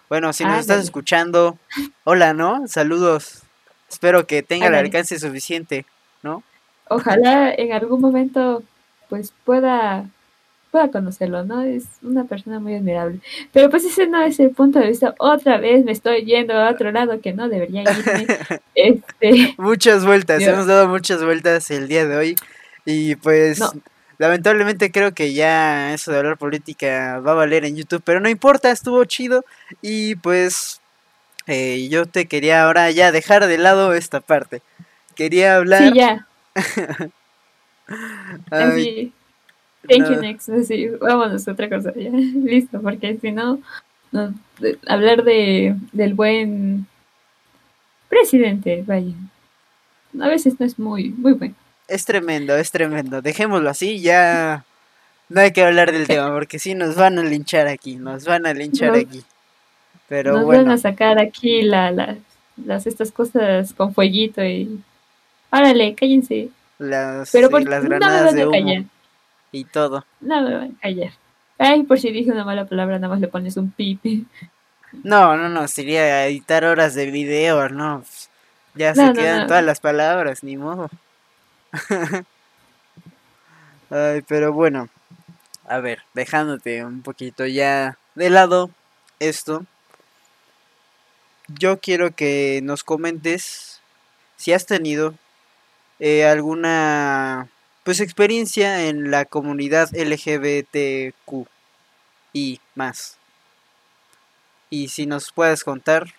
[SPEAKER 1] Bueno, si nos estás escuchando, hola, ¿no? Saludos. Espero que tenga el alcance suficiente, ¿no?
[SPEAKER 2] Ojalá en algún momento pues pueda pueda conocerlo, ¿no? Es una persona muy admirable. Pero pues ese no es el punto de vista. Otra vez me estoy yendo a otro lado que no debería irme. *laughs* Este,
[SPEAKER 1] Muchas vueltas,
[SPEAKER 2] Dios.
[SPEAKER 1] hemos dado muchas vueltas el día de hoy. Y pues,
[SPEAKER 2] No.
[SPEAKER 1] Lamentablemente creo que ya eso de hablar política va a valer en YouTube, pero no importa, estuvo chido. Y pues, eh, yo te quería ahora ya dejar de lado esta parte. Quería hablar.
[SPEAKER 2] sí, ya. *laughs*
[SPEAKER 1] Ay.
[SPEAKER 2] Thank you,
[SPEAKER 1] no.
[SPEAKER 2] next. Así, vámonos a otra cosa. Ya. *laughs* Listo, porque si no, no, de- hablar de, del buen presidente, vaya. A veces no es muy, muy bueno.
[SPEAKER 1] Es tremendo, es tremendo. Dejémoslo así, ya no hay que hablar del tema, porque si nos van a linchar aquí, nos van a linchar
[SPEAKER 2] Nos-
[SPEAKER 1] aquí. Pero
[SPEAKER 2] Nos
[SPEAKER 1] bueno,
[SPEAKER 2] van a sacar aquí la, la- las estas cosas con fueguito y. Árale, cállense.
[SPEAKER 1] las,
[SPEAKER 2] Pero por,
[SPEAKER 1] las
[SPEAKER 2] no me
[SPEAKER 1] granadas
[SPEAKER 2] van
[SPEAKER 1] de humo
[SPEAKER 2] callar.
[SPEAKER 1] y todo.
[SPEAKER 2] No me van a callar. Ay, por si dije una mala palabra, nada más le pones un pipi.
[SPEAKER 1] No, no, no, sería editar horas de video, no. Ya se
[SPEAKER 2] No,
[SPEAKER 1] quedan todas las palabras, ni modo. *laughs* Ay, pero bueno, a ver, dejándote un poquito ya de lado esto, yo quiero que nos comentes si has tenido eh, alguna pues experiencia en la comunidad LGBTQ y más. Y si nos puedes contar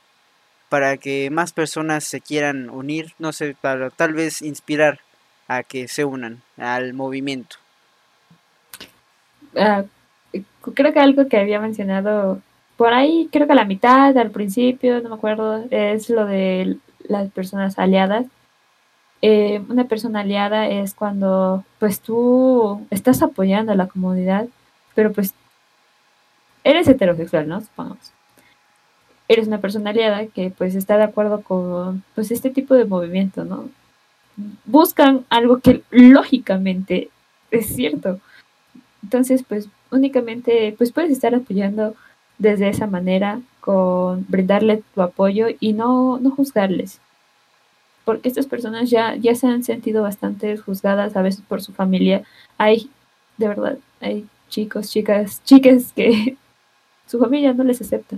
[SPEAKER 1] para que más personas se quieran unir, no sé, para tal vez inspirar a que se unan al movimiento.
[SPEAKER 2] Ah, creo que algo que había mencionado por ahí, creo que a la mitad, al principio, no me acuerdo, es lo de las personas aliadas. Eh, una persona aliada es cuando pues tú estás apoyando a la comunidad, pero pues eres heterosexual, ¿no? Supongamos. Eres una persona aliada que pues está de acuerdo con pues este tipo de movimiento, ¿no? Buscan algo que lógicamente es cierto. Entonces, pues únicamente pues puedes estar apoyando desde esa manera con brindarle tu apoyo y no, no juzgarles. Porque estas personas ya, ya se han sentido bastante juzgadas a veces por su familia. Hay, de verdad, hay chicos, chicas, chicas que *laughs* su familia no les acepta.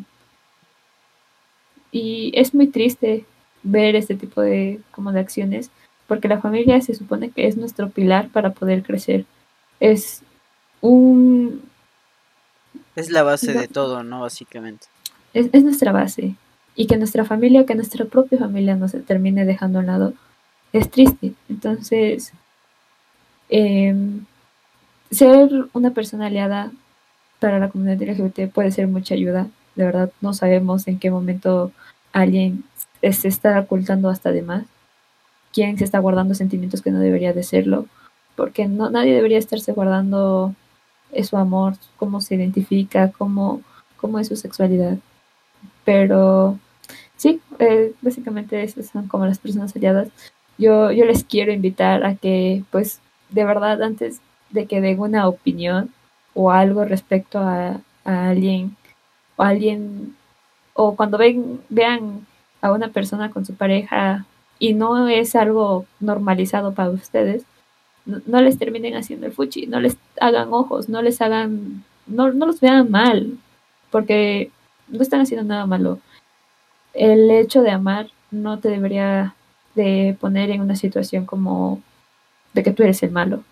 [SPEAKER 2] Y es muy triste ver este tipo de, como de acciones, porque la familia se supone que es nuestro pilar para poder crecer. Es un
[SPEAKER 1] Es la base
[SPEAKER 2] No.
[SPEAKER 1] de todo, ¿no? Básicamente.
[SPEAKER 2] es, es nuestra base. Y que nuestra familia, que nuestra propia familia nos termine dejando a un lado, es triste. Entonces, em, ser una persona aliada para la comunidad LGBT puede ser mucha ayuda. De verdad, no sabemos en qué momento alguien se está ocultando hasta de más. Quién se está guardando sentimientos que no debería de serlo. Porque no, nadie debería estarse guardando su amor, cómo se identifica, cómo, cómo es su sexualidad. Pero sí, eh, básicamente esas son como las personas aliadas. Yo, yo les quiero invitar a que, pues, de verdad, antes de que den una opinión o algo respecto a, a alguien, o alguien, o cuando ven, vean a una persona con su pareja y no es algo normalizado para ustedes, no, no les terminen haciendo el fuchi, no les hagan ojos, no les hagan, no, no los vean mal, porque no están haciendo nada malo. El hecho de amar no te debería de poner en una situación como de que tú eres el malo.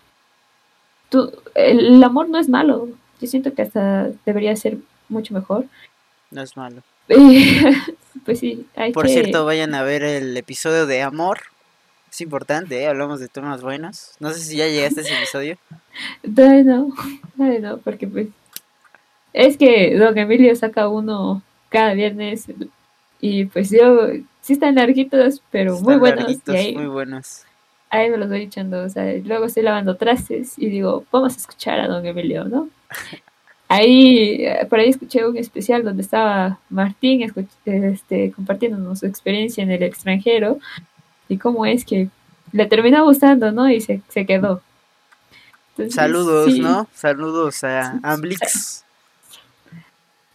[SPEAKER 2] Tú, el, el amor no es malo. Yo siento que hasta debería ser mucho mejor.
[SPEAKER 1] No es malo. *laughs*
[SPEAKER 2] pues sí, hay
[SPEAKER 1] Por
[SPEAKER 2] que...
[SPEAKER 1] cierto, vayan a ver el episodio de Amor. Es importante, ¿eh? hablamos de temas buenos. No sé si ya llegaste a ese episodio. *laughs*
[SPEAKER 2] Ay, no, ay, no, porque pues es que Don Emilio saca uno cada viernes y pues yo sí están larguitos, pero muy buenos.
[SPEAKER 1] larguitos,
[SPEAKER 2] y ahí,
[SPEAKER 1] muy buenos.
[SPEAKER 2] ahí me los voy echando, o sea, luego estoy lavando trastes y digo, vamos a escuchar a don Emilio, ¿no? *laughs* Ahí, eh, por ahí escuché un especial donde estaba Martín este, compartiéndonos su experiencia en el extranjero y cómo es que le terminó gustando, ¿no? Y se, se quedó.
[SPEAKER 1] Saludos, ¿no? Saludos a Amblix.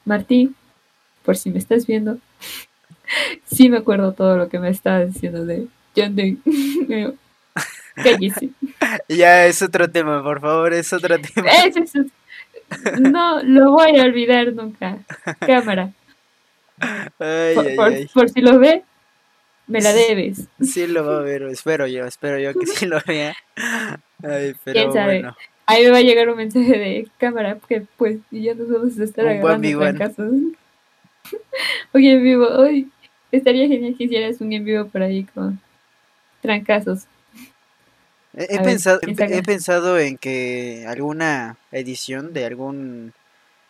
[SPEAKER 2] Martín, por si me estás viendo, *laughs* sí me acuerdo todo lo que me estabas diciendo de John *laughs* *laughs*
[SPEAKER 1] ya es otro tema, por favor, es otro tema.
[SPEAKER 2] No lo voy a olvidar nunca. Cámara. por, si lo ve, me la debes.
[SPEAKER 1] Sí lo va a ver, espero yo, espero yo que sí lo vea. Ay, pero ¿Quién sabe? Bueno.
[SPEAKER 2] Ahí me va a llegar un mensaje de cámara, que pues ya nos vamos a estar agarrando trancazos. *laughs* Oye, en vivo, hoy estaría genial que hicieras un en vivo por ahí con trancazos.
[SPEAKER 1] He, pensado, he, pensado en que alguna edición de algún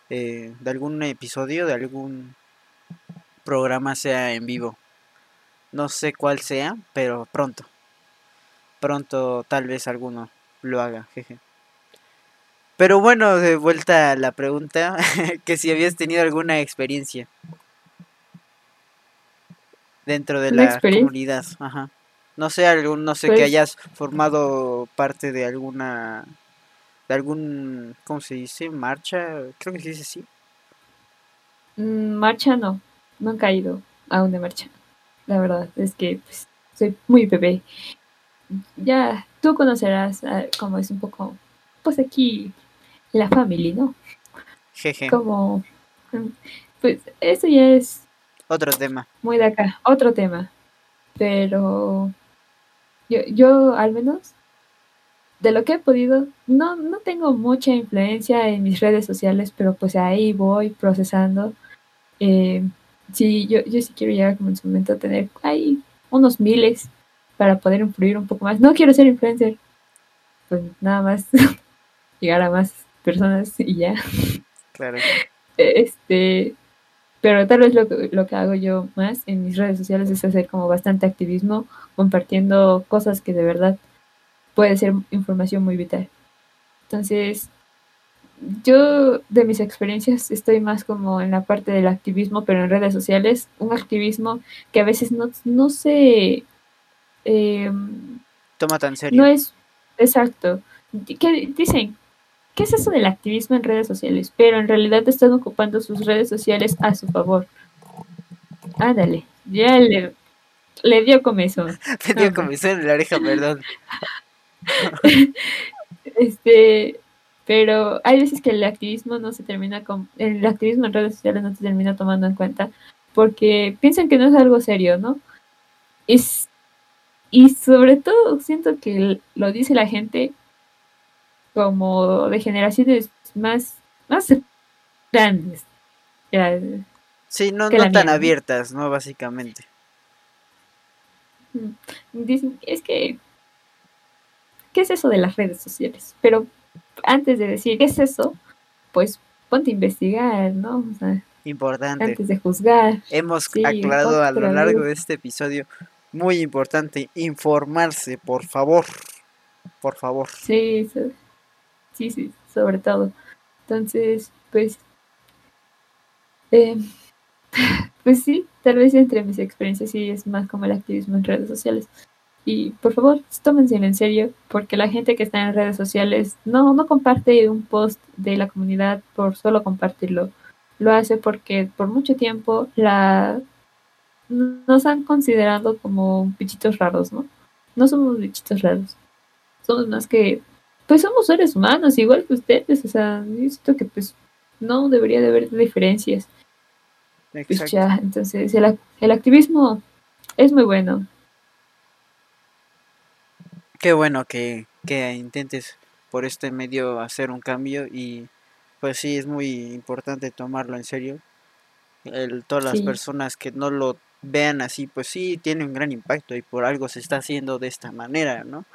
[SPEAKER 1] eh, de algún episodio, de algún programa sea en vivo. No sé cuál sea, pero pronto. Pronto tal vez alguno lo haga, jeje. Pero bueno, de vuelta a la pregunta, *laughs* que si habías tenido alguna experiencia dentro de la comunidad, ajá. No sé, algún, no sé que pues hayas formado parte de alguna, de algún, ¿cómo se dice? Marcha, creo que se dice así.
[SPEAKER 2] Mm, marcha no, nunca he ido a una marcha. La verdad es que pues, soy muy bebé. Ya, tú conocerás ah, cómo es un poco, pues aquí, la familia, ¿no? Jeje. Como, mm, pues eso ya es...
[SPEAKER 1] Otro tema.
[SPEAKER 2] Muy de acá, otro tema. Pero yo, yo al menos, de lo que he podido, no, no tengo mucha influencia en mis redes sociales, pero pues ahí voy procesando. Eh, sí, yo, yo sí quiero llegar como en su momento a tener ahí unos miles para poder influir un poco más. No quiero ser influencer, pues nada más *laughs* llegar a más personas y ya. Claro. Este, pero tal vez lo, lo que hago yo más en mis redes sociales es hacer como bastante activismo, compartiendo cosas que de verdad puede ser información muy vital. Entonces, yo de mis experiencias estoy más como en la parte del activismo, pero en redes sociales, un activismo que a veces no, no se... Em,
[SPEAKER 1] Toma tan serio.
[SPEAKER 2] No es exacto. ¿Qué dicen? ¿Qué es eso del activismo en redes sociales? Pero en realidad están ocupando sus redes sociales a su favor. Ándale, ya le, le dio comezón. *laughs*
[SPEAKER 1] Le dio comezón en la oreja, perdón. *laughs*
[SPEAKER 2] este, pero hay veces que el activismo no se termina con, el activismo en redes sociales no se termina tomando en cuenta porque piensan que no es algo serio, ¿no? Es, y sobre todo siento que lo dice la gente como de generaciones más, más grandes.
[SPEAKER 1] sí, no, no tan abiertas, ¿no? Básicamente.
[SPEAKER 2] Mm, dicen, es que, ¿qué es eso de las redes sociales? Pero antes de decir, ¿qué es eso? Pues ponte a investigar, ¿no?
[SPEAKER 1] importante.
[SPEAKER 2] Antes de juzgar.
[SPEAKER 1] Hemos aclarado a lo largo de este episodio, muy importante, informarse, por favor. Por favor.
[SPEAKER 2] Sí, sí sí, sí, sobre todo. Entonces, pues, eh, *laughs* pues sí, tal vez entre mis experiencias sí es más como el activismo en redes sociales. Y por favor, tómense en serio, porque la gente que está en redes sociales no, no comparte un post de la comunidad por solo compartirlo. Lo hace porque por mucho tiempo la nos han considerado como bichitos raros, ¿no? No somos bichitos raros. Somos más que pues somos seres humanos, igual que ustedes, o sea, yo siento que pues no debería de haber diferencias. Pues ya, entonces el, el activismo es muy bueno.
[SPEAKER 1] Qué bueno que, que intentes por este medio hacer un cambio y pues sí, es muy importante tomarlo en serio. El, todas las personas que no lo vean así, pues sí, tiene un gran impacto y por algo se está haciendo de esta manera, ¿no?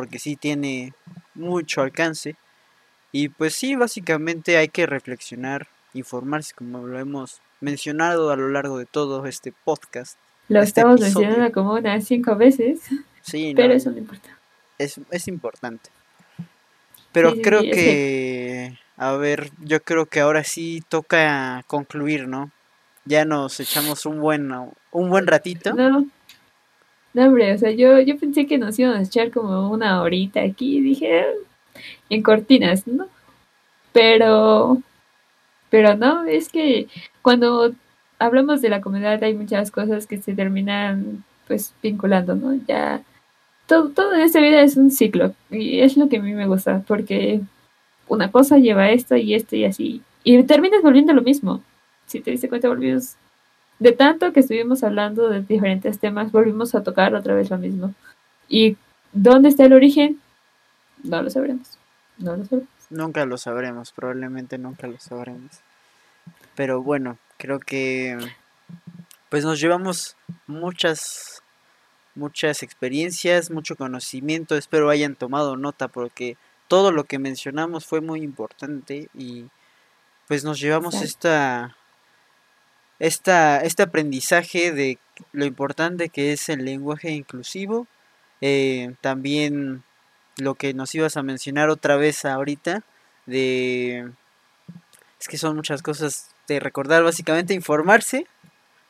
[SPEAKER 1] Porque sí tiene mucho alcance. Y pues sí, básicamente hay que reflexionar, informarse, como lo hemos mencionado a lo largo de todo este podcast.
[SPEAKER 2] Lo este estamos mencionando como unas cinco veces.
[SPEAKER 1] Sí,
[SPEAKER 2] pero
[SPEAKER 1] no,
[SPEAKER 2] eso no importa.
[SPEAKER 1] es, es importante. Pero
[SPEAKER 2] Sí,
[SPEAKER 1] creo
[SPEAKER 2] sí, que,
[SPEAKER 1] a ver, yo creo que ahora sí toca concluir, ¿no? Ya nos echamos un buen, un buen ratito.
[SPEAKER 2] No, no, hombre, o sea, yo, yo pensé que nos íbamos a echar como una horita aquí dije, "Ah, en cortinas, ¿no? Pero, pero no, es que cuando hablamos de la comunidad hay muchas cosas que se terminan pues vinculando, ¿no? Ya, todo, todo en esta vida es un ciclo y es lo que a mí me gusta, porque una cosa lleva a esto y esto y así, y terminas volviendo lo mismo. Si te diste cuenta, volvimos de tanto que estuvimos hablando de diferentes temas, volvimos a tocar otra vez lo mismo. ¿Y dónde está el origen? No lo sabremos. No lo sabremos.
[SPEAKER 1] Nunca lo sabremos, probablemente nunca lo sabremos. Pero bueno, creo que pues nos llevamos muchas muchas experiencias, mucho conocimiento, espero hayan tomado nota porque todo lo que mencionamos fue muy importante y pues nos llevamos
[SPEAKER 2] Exacto.
[SPEAKER 1] esta esta este aprendizaje de lo importante que es el lenguaje inclusivo, eh, también lo que nos ibas a mencionar otra vez ahorita de es que son muchas cosas de recordar básicamente informarse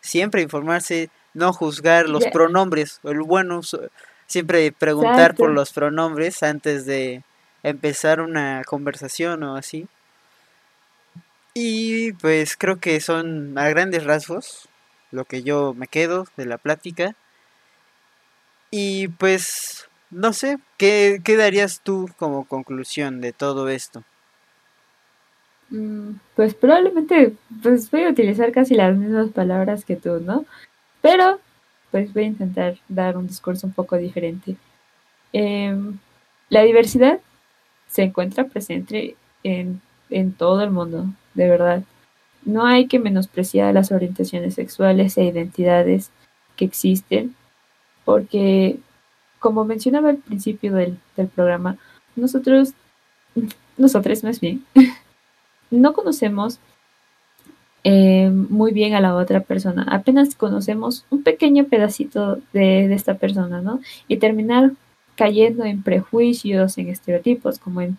[SPEAKER 1] siempre informarse no juzgar los pronombres el bueno uso- siempre preguntar por los pronombres antes de empezar una conversación o así y pues creo que son a grandes rasgos lo que yo me quedo de la plática y pues no sé, ¿qué, qué darías tú como conclusión de todo esto?
[SPEAKER 2] Mm, Pues probablemente pues voy a utilizar casi las mismas palabras que tú, ¿no? Pero pues voy a intentar dar un discurso un poco diferente. Em, la diversidad se encuentra presente en, en todo el mundo, de verdad. No hay que menospreciar las orientaciones sexuales e identidades que existen, porque, como mencionaba al principio del, del programa, nosotros, nosotros más bien, *laughs* no conocemos eh, muy bien a la otra persona, apenas conocemos un pequeño pedacito de, de esta persona, ¿no? Y terminar cayendo en prejuicios, en estereotipos, como en...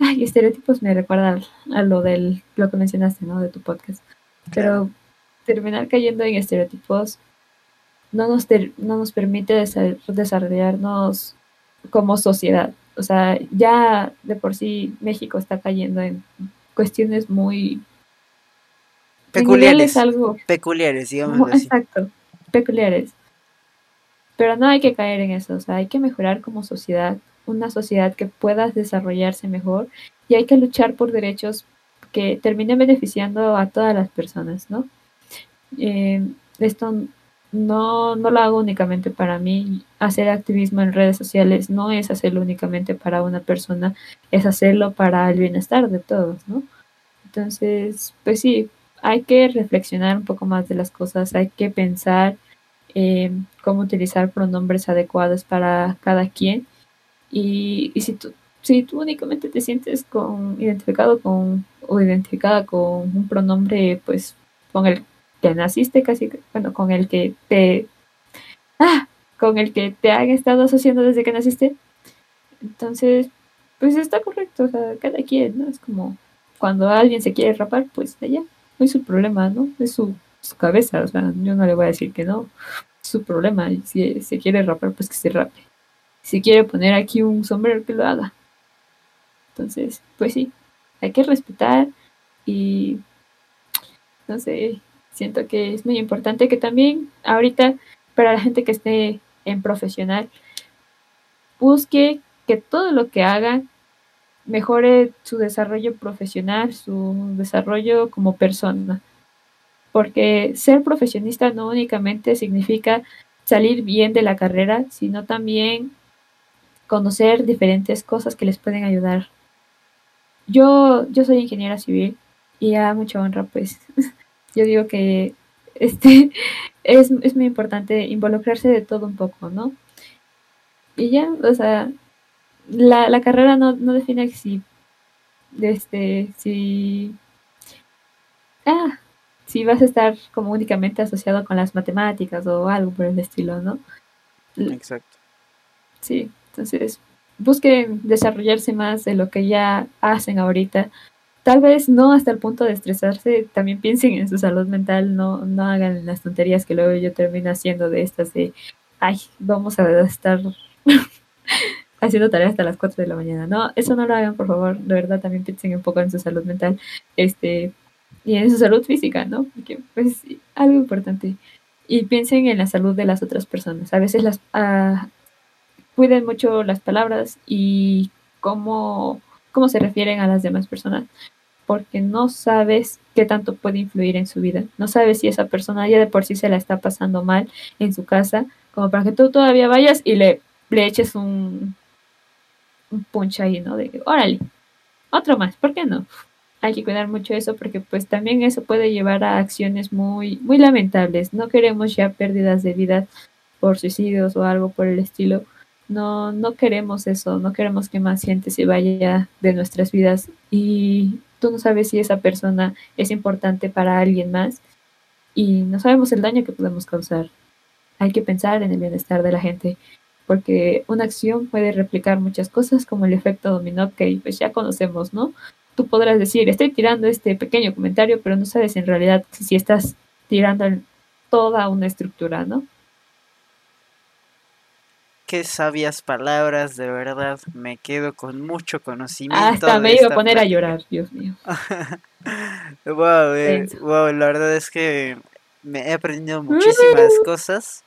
[SPEAKER 2] Ay, estereotipos me recuerda a lo del lo que mencionaste, ¿no? De tu podcast. Pero terminar cayendo en estereotipos no nos, ter- no nos permite desa- desarrollarnos como sociedad. O sea, ya de por sí México está cayendo en cuestiones muy
[SPEAKER 1] Peculiares,
[SPEAKER 2] algo
[SPEAKER 1] peculiares, digamos así.
[SPEAKER 2] Exacto, peculiares. Pero no hay que caer en eso, o sea, hay que mejorar como sociedad, una sociedad que pueda desarrollarse mejor y hay que luchar por derechos que terminen beneficiando a todas las personas, ¿no? Eh, esto no, no lo hago únicamente para mí, hacer activismo en redes sociales no es hacerlo únicamente para una persona, es hacerlo para el bienestar de todos, ¿no? Entonces, pues sí, hay que reflexionar un poco más de las cosas, hay que pensar eh, cómo utilizar pronombres adecuados para cada quien. Y, y si, tú, si tú únicamente te sientes con, identificado con o identificada con un pronombre, pues con el que naciste casi, bueno, con el que te... Ah, con el que te han estado asociando desde que naciste. Entonces, pues está correcto, o sea, cada quien, ¿no? Es como cuando alguien se quiere rapar, pues allá, no es su problema, ¿no? Es su, su cabeza, o sea, yo no le voy a decir que no, es su problema, si se quiere rapar, pues que se rape. Si quiere poner aquí un sombrero, que lo haga. Entonces, pues sí, hay que respetar y, no sé, siento que es muy importante que también ahorita, para la gente que esté en profesional, busque que todo lo que haga mejore su desarrollo profesional, su desarrollo como persona. Porque ser profesionista no únicamente significa salir bien de la carrera, sino también conocer diferentes cosas que les pueden ayudar. Yo, yo soy ingeniera civil y a mucha honra, pues *laughs* yo digo que este *laughs* es, es muy importante involucrarse de todo un poco, ¿no? Y ya, o sea, la, la carrera no, no define si este si ah, si vas a estar como únicamente asociado con las matemáticas o algo por el estilo, ¿no?
[SPEAKER 1] Exacto.
[SPEAKER 2] Sí, entonces busquen desarrollarse más de lo que ya hacen ahorita. Tal vez no hasta el punto de estresarse, también piensen en su salud mental, no, no hagan las tonterías que luego yo termino haciendo de estas de, ay, vamos a estar *laughs* haciendo tareas hasta las 4 de la mañana. No, eso no lo hagan, por favor. De verdad, también piensen un poco en su salud mental este, y en su salud física, ¿no? Porque, pues, algo importante. Y piensen en la salud de las otras personas. A veces las, cuiden mucho las palabras y cómo, cómo se refieren a las demás personas, porque no sabes qué tanto puede influir en su vida. No sabes si esa persona ya de por sí se la está pasando mal en su casa, como para que tú todavía vayas y le, le eches un, un punch ahí, ¿no? De, órale, otro más, ¿por qué no? Hay que cuidar mucho eso porque pues también eso puede llevar a acciones muy, muy lamentables. No queremos ya pérdidas de vida por suicidios o algo por el estilo, no, no queremos eso, no queremos que más gente se vaya de nuestras vidas y tú no sabes si esa persona es importante para alguien más y no sabemos el daño que podemos causar. Hay que pensar en el bienestar de la gente porque una acción puede replicar muchas cosas como el efecto dominó que pues ya conocemos, ¿no? Tú podrás decir, estoy tirando este pequeño comentario, pero no sabes en realidad si estás tirando toda una estructura, ¿no?
[SPEAKER 1] Qué sabias palabras, de verdad. Me quedo con mucho conocimiento.
[SPEAKER 2] Hasta me iba a poner a llorar, Dios mío. *laughs*
[SPEAKER 1] wow, eh, wow, la verdad es que me he aprendido muchísimas cosas.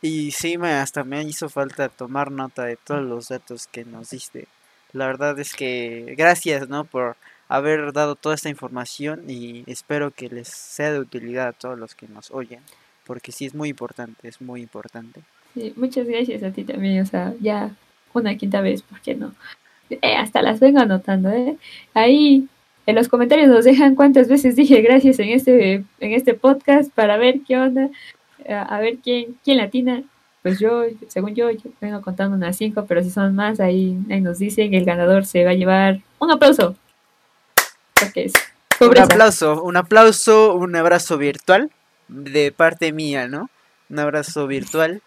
[SPEAKER 1] Y sí, me, hasta me hizo falta tomar nota de todos los datos que nos diste. La verdad es que gracias, ¿no? Por haber dado toda esta información y espero que les sea de utilidad a todos los que nos oyen. Porque sí es muy importante, es muy importante.
[SPEAKER 2] Sí, muchas gracias a ti también, o sea, ya una quinta vez, ¿por qué no? Eh, hasta las vengo anotando, ¿eh? Ahí en los comentarios nos dejan cuántas veces dije gracias en este, en este podcast para ver qué onda, eh, a ver quién, quién latina. Pues yo, según yo, yo vengo contando unas cinco, pero si son más, ahí, ahí nos dicen, el ganador se va a llevar un aplauso.
[SPEAKER 1] es un aplauso, un aplauso, un abrazo virtual de parte mía, ¿no? Un abrazo virtual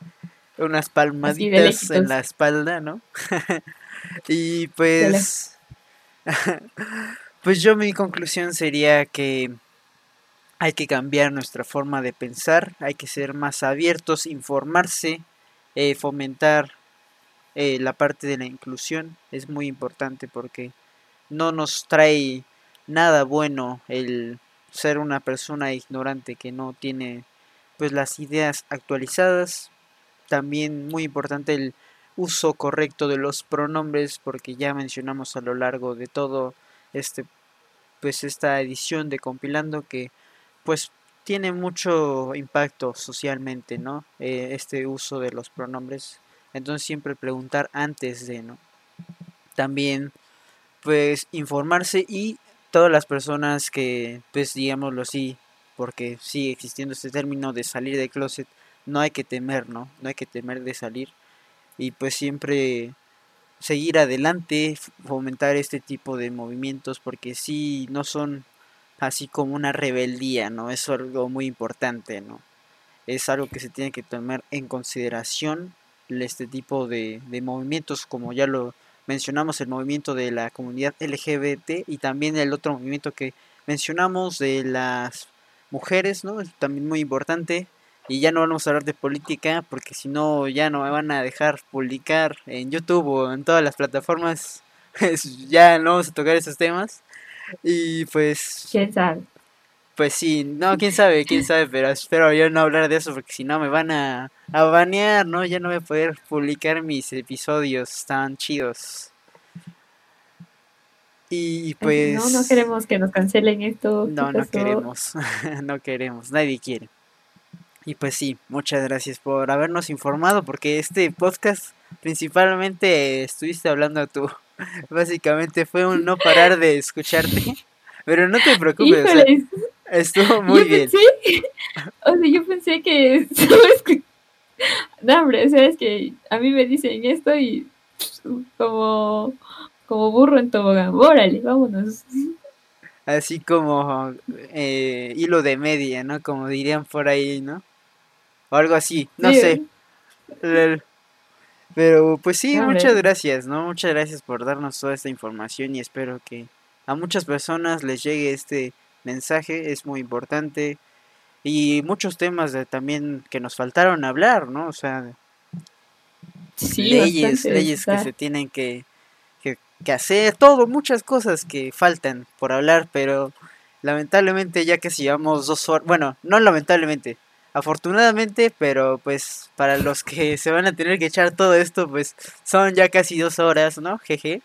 [SPEAKER 1] unas palmaditas en la espalda, ¿no? *laughs* y pues, *laughs* pues yo mi conclusión sería que hay que cambiar nuestra forma de pensar, hay que ser más abiertos, informarse, eh, fomentar eh, la parte de la inclusión, es muy importante porque no nos trae nada bueno el ser una persona ignorante que no tiene pues las ideas actualizadas también muy importante el uso correcto de los pronombres porque ya mencionamos a lo largo de todo este pues esta edición de compilando que pues tiene mucho impacto socialmente no eh, este uso de los pronombres. Entonces siempre preguntar antes de no también pues informarse y todas las personas que pues digámoslo así porque sigue existiendo este término de salir de closet no hay que temer, ¿no? No hay que temer de salir y pues siempre seguir adelante, fomentar este tipo de movimientos porque sí no son así como una rebeldía, ¿no? Es algo muy importante, ¿no? Es algo que se tiene que tomar en consideración este tipo de, de movimientos como ya lo mencionamos el movimiento de la comunidad LGBT y también el otro movimiento que mencionamos de las mujeres, ¿no? Es también muy importante y ya no vamos a hablar de política porque si no ya no me van a dejar publicar en YouTube o en todas las plataformas. *laughs* ya no vamos a tocar esos temas. Y pues...
[SPEAKER 2] ¿Quién sabe?
[SPEAKER 1] Pues sí, no, quién sabe, quién *laughs* sabe, pero espero yo no hablar de eso porque si no me van a, a banear, ¿no? Ya no voy a poder publicar mis episodios tan chidos. Y pues...
[SPEAKER 2] No, no queremos que nos cancelen esto.
[SPEAKER 1] No, no queremos, *laughs* no queremos, nadie quiere. Y pues sí, muchas gracias por habernos informado, porque este podcast principalmente estuviste hablando tú. *laughs* Básicamente fue un no parar de escucharte. *laughs* Pero no te preocupes, estuvo muy bien. *laughs*
[SPEAKER 2] o sea, yo pensé que... No, hombre, o sea, es que a mí me dicen esto y *sniffs* como, como burro en tobogán. Órale, vámonos.
[SPEAKER 1] Así como eh, hilo de media, ¿no? Como dirían por ahí, ¿no? O algo así, no sé. Pero pues sí, muchas gracias, ¿no? Muchas gracias por darnos toda esta información y espero que a muchas personas les llegue este mensaje, es muy importante. Y muchos temas de, también que nos faltaron hablar, ¿no? O sea,
[SPEAKER 2] Sí,
[SPEAKER 1] leyes, leyes que se tienen que, que, que hacer, todo, muchas cosas que faltan por hablar, pero lamentablemente ya que si llevamos dos horas, bueno, no lamentablemente, afortunadamente, pero pues para los que se van a tener que echar todo esto, pues son ya casi dos horas, ¿no? Jeje.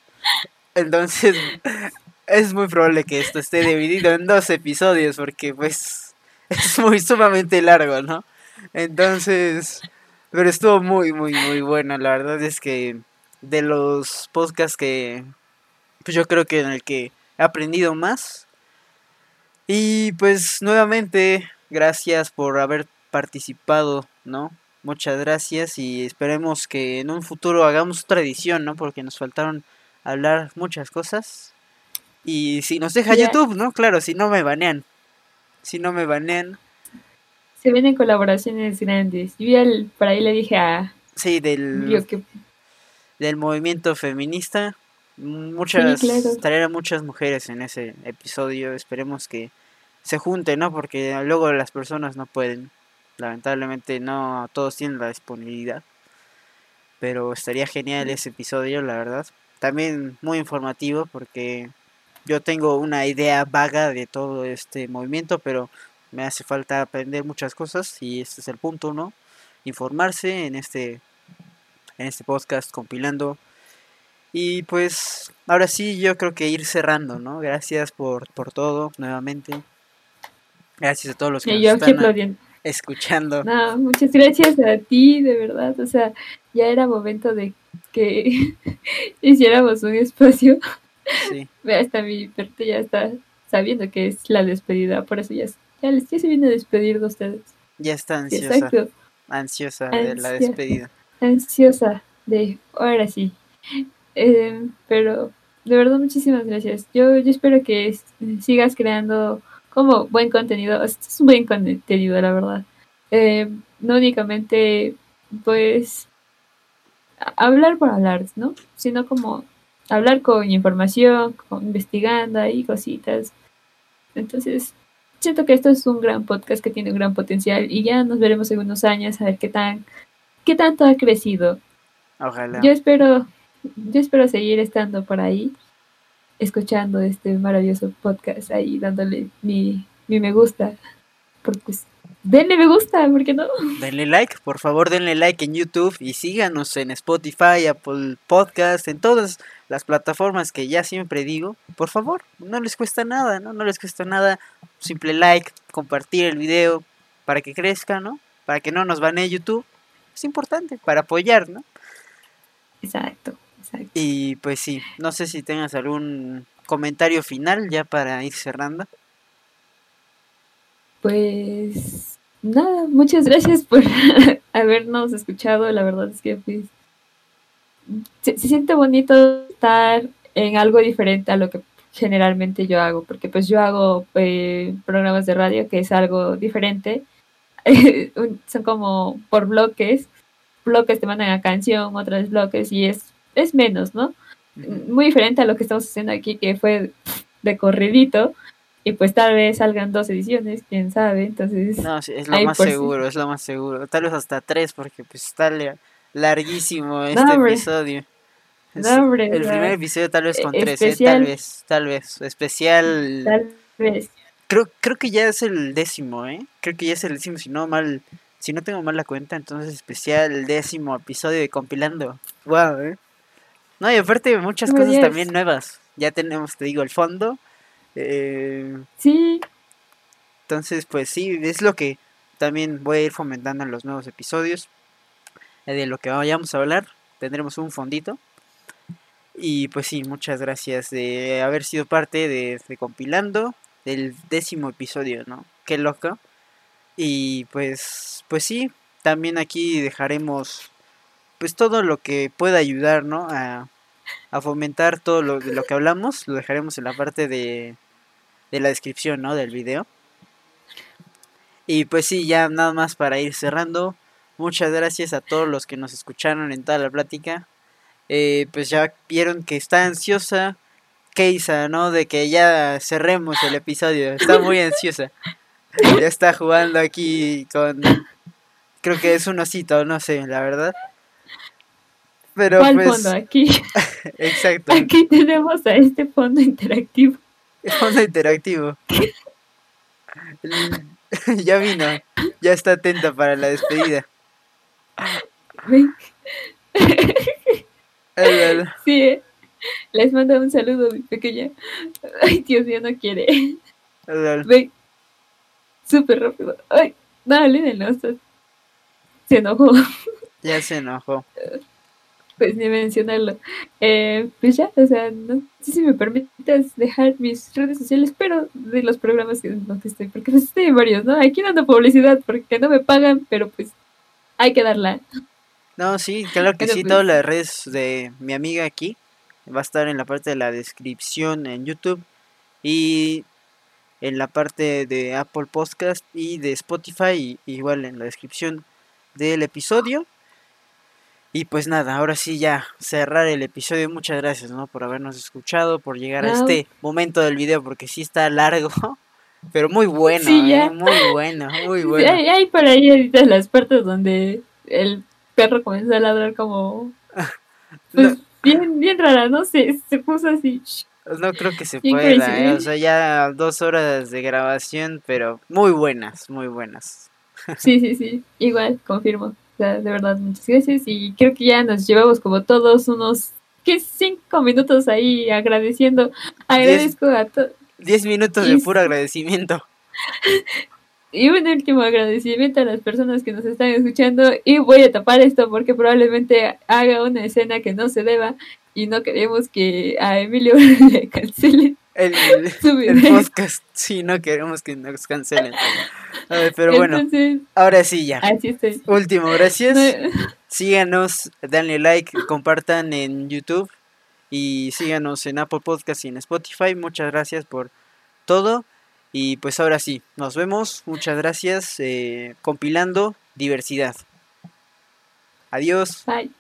[SPEAKER 1] Entonces, *laughs* es muy probable que esto esté dividido en dos episodios, porque pues *laughs* es muy sumamente largo, ¿no? Entonces, pero estuvo muy, muy, muy bueno. La verdad es que de los podcasts que, pues yo creo que en el que he aprendido más. Y pues nuevamente, gracias por haber participado, ¿no? Muchas gracias y esperemos que en un futuro hagamos otra edición, ¿no? Porque nos faltaron hablar muchas cosas. Y si nos deja. YouTube, ¿no? Claro, si no me banean. Si no me banean.
[SPEAKER 2] se vienen colaboraciones grandes. Yo ya el- por ahí le dije a
[SPEAKER 1] Sí, del,
[SPEAKER 2] que
[SPEAKER 1] del movimiento feminista. Muchas,
[SPEAKER 2] claro.
[SPEAKER 1] traer a muchas mujeres en ese episodio. Esperemos que se junten, ¿no? Porque luego las personas no pueden. Lamentablemente no todos tienen la disponibilidad. Pero estaría genial ese episodio, la verdad. También muy informativo porque yo tengo una idea vaga de todo este movimiento, pero me hace falta aprender muchas cosas y este es el punto, ¿no? Informarse en este en este podcast compilando. Y pues ahora sí yo creo que ir cerrando, ¿no? Gracias por, por todo nuevamente. Gracias a todos los que
[SPEAKER 2] y
[SPEAKER 1] nos
[SPEAKER 2] yo
[SPEAKER 1] están. Escuchando.
[SPEAKER 2] No, muchas gracias a ti, de verdad. O sea, ya era momento de que *laughs* hiciéramos un espacio.
[SPEAKER 1] Sí,
[SPEAKER 2] Hasta mi perrito ya está sabiendo que es la despedida, por eso ya, ya, les- ya se viene a despedir de ustedes.
[SPEAKER 1] ya está ansiosa,
[SPEAKER 2] exacto,
[SPEAKER 1] ansiosa de la
[SPEAKER 2] Ansia.
[SPEAKER 1] despedida.
[SPEAKER 2] ansiosa de ahora sí. Eh, pero de verdad, muchísimas gracias. Yo, yo espero que sigas creando como buen contenido. Este es un buen contenido, la verdad. Eh, no únicamente, pues, hablar por hablar, ¿no? Sino como hablar con información, con- investigando ahí cositas. Entonces, siento que esto es un gran podcast que tiene un gran potencial y ya nos veremos en unos años a ver qué tan qué tanto ha crecido.
[SPEAKER 1] Ojalá.
[SPEAKER 2] Yo espero yo espero seguir estando por ahí escuchando este maravilloso podcast ahí dándole mi, mi me gusta. Porque pues, denle me gusta, ¿por qué no?
[SPEAKER 1] Denle like, por favor denle like en YouTube y síganos en Spotify, Apple Podcast, en todas las plataformas que ya siempre digo. Por favor, no les cuesta nada, ¿no? No les cuesta nada. Simple like, compartir el video para que crezca, ¿no? Para que no nos banee YouTube. Es importante, para apoyar, ¿no?
[SPEAKER 2] Exacto, exacto.
[SPEAKER 1] Y pues sí, no sé si tengas algún comentario final ya para ir cerrando.
[SPEAKER 2] Pues nada, muchas gracias por *laughs* habernos escuchado. La verdad es que pues, se, se siente bonito estar en algo diferente a lo que generalmente yo hago, porque pues yo hago eh, programas de radio que es algo diferente. *laughs* Son como por bloques, bloques te mandan a canción, otros bloques y es, es menos, ¿no? muy diferente a lo que estamos haciendo aquí, que fue de corridito, y pues tal vez salgan dos ediciones, quién sabe, entonces...
[SPEAKER 1] No, sí, es lo más seguro, es lo más seguro. Tal vez hasta tres, porque pues está la- larguísimo este episodio. Es-
[SPEAKER 2] No, hombre,
[SPEAKER 1] el primer episodio tal vez con
[SPEAKER 2] e-
[SPEAKER 1] tres, ¿eh? tal vez, tal vez. Especial.
[SPEAKER 2] Tal vez.
[SPEAKER 1] Creo, creo que ya es el décimo, ¿eh? Creo que ya es el décimo, si no mal, si no tengo mal la cuenta, entonces especial el décimo episodio de compilando. Wow, ¿eh? No, y aparte muchas cosas
[SPEAKER 2] 10.
[SPEAKER 1] también nuevas. Ya tenemos, te digo, el fondo. Eh,
[SPEAKER 2] Sí,
[SPEAKER 1] entonces, pues sí, es lo que también voy a ir fomentando en los nuevos episodios. eh, De lo que vayamos a hablar, tendremos un fondito. Y pues sí, muchas gracias de haber sido parte de, de compilando del décimo episodio, ¿no? Qué loco. Y pues, pues sí, también aquí dejaremos pues todo lo que pueda ayudar, ¿no? A, a fomentar todo lo de lo que hablamos, lo dejaremos en la parte de, de la descripción, ¿no? Del video. Y pues sí, ya nada más para ir cerrando. muchas gracias a todos los que nos escucharon en toda la plática. Eh, pues ya vieron que está ansiosa Keisa, ¿no? De que ya cerremos el episodio. Está muy *laughs* ansiosa. Ya está jugando aquí con... Creo que es un osito, no sé, la verdad. Pero
[SPEAKER 2] ¿Cuál
[SPEAKER 1] pues...
[SPEAKER 2] fondo? Aquí, *laughs*
[SPEAKER 1] Exacto.
[SPEAKER 2] aquí tenemos a este fondo interactivo.
[SPEAKER 1] El *laughs* fondo interactivo. *laughs* Ya vino. Ya está atenta para la despedida.
[SPEAKER 2] Ven, Sí, eh. les mando un saludo, mi pequeña. Ay, Dios mío, no quiere. Ven, súper rápido. Ay, dale, no, se enojó.
[SPEAKER 1] Ya se enojó. *laughs*
[SPEAKER 2] pues ni mencionarlo. Eh, pues ya, o sea, no sé si me permitas dejar mis redes sociales, pero de los programas en los que estoy, porque pues estoy en varios, ¿no? Aquí dando publicidad porque no me pagan, pero pues hay que darla.
[SPEAKER 1] No, sí, claro que
[SPEAKER 2] Pero
[SPEAKER 1] sí.
[SPEAKER 2] pues-
[SPEAKER 1] Todas las redes de mi amiga aquí va a estar en la parte de la descripción en YouTube y en la parte de Apple Podcast y de Spotify, y igual en la descripción del episodio. Y pues nada, ahora sí ya cerrar el episodio. Muchas gracias, ¿no? Por habernos escuchado, por llegar a este momento del video, porque sí está largo, *laughs* pero muy bueno,
[SPEAKER 2] Sí, ya.
[SPEAKER 1] ¿eh? Muy bueno, muy
[SPEAKER 2] Sí,
[SPEAKER 1] bueno.
[SPEAKER 2] Hay, hay por ahí ahorita las partes donde el perro comenzó a ladrar como... *laughs* Pues
[SPEAKER 1] No.
[SPEAKER 2] bien, bien rara, ¿no? Se, se puso así.
[SPEAKER 1] No creo que se
[SPEAKER 2] Bien
[SPEAKER 1] pueda, ¿eh? O sea, ya dos horas de grabación, pero muy buenas, muy buenas.
[SPEAKER 2] Sí, sí, sí, igual, confirmo. De verdad, muchas gracias. Y creo que ya nos llevamos como todos unos, ¿qué? Cinco minutos ahí agradeciendo. Agradezco a todos.
[SPEAKER 1] Diez minutos de puro agradecimiento. *laughs*
[SPEAKER 2] Y un último agradecimiento a las personas que nos están escuchando. Y voy a tapar esto porque probablemente haga una escena que no se deba. Y no queremos que a Emilio *laughs* le cancelen
[SPEAKER 1] El, *laughs* podcast, sí, no queremos que nos cancelen. A ver, pero bueno, ahora sí ya.
[SPEAKER 2] así estoy.
[SPEAKER 1] Último, gracias.
[SPEAKER 2] No-
[SPEAKER 1] Síganos, denle like, compartan en YouTube y síganos en Apple Podcast y en Spotify. Muchas gracias por todo. Y pues ahora sí, nos vemos. Muchas gracias. eh, compilando diversidad. Adiós.
[SPEAKER 2] Bye.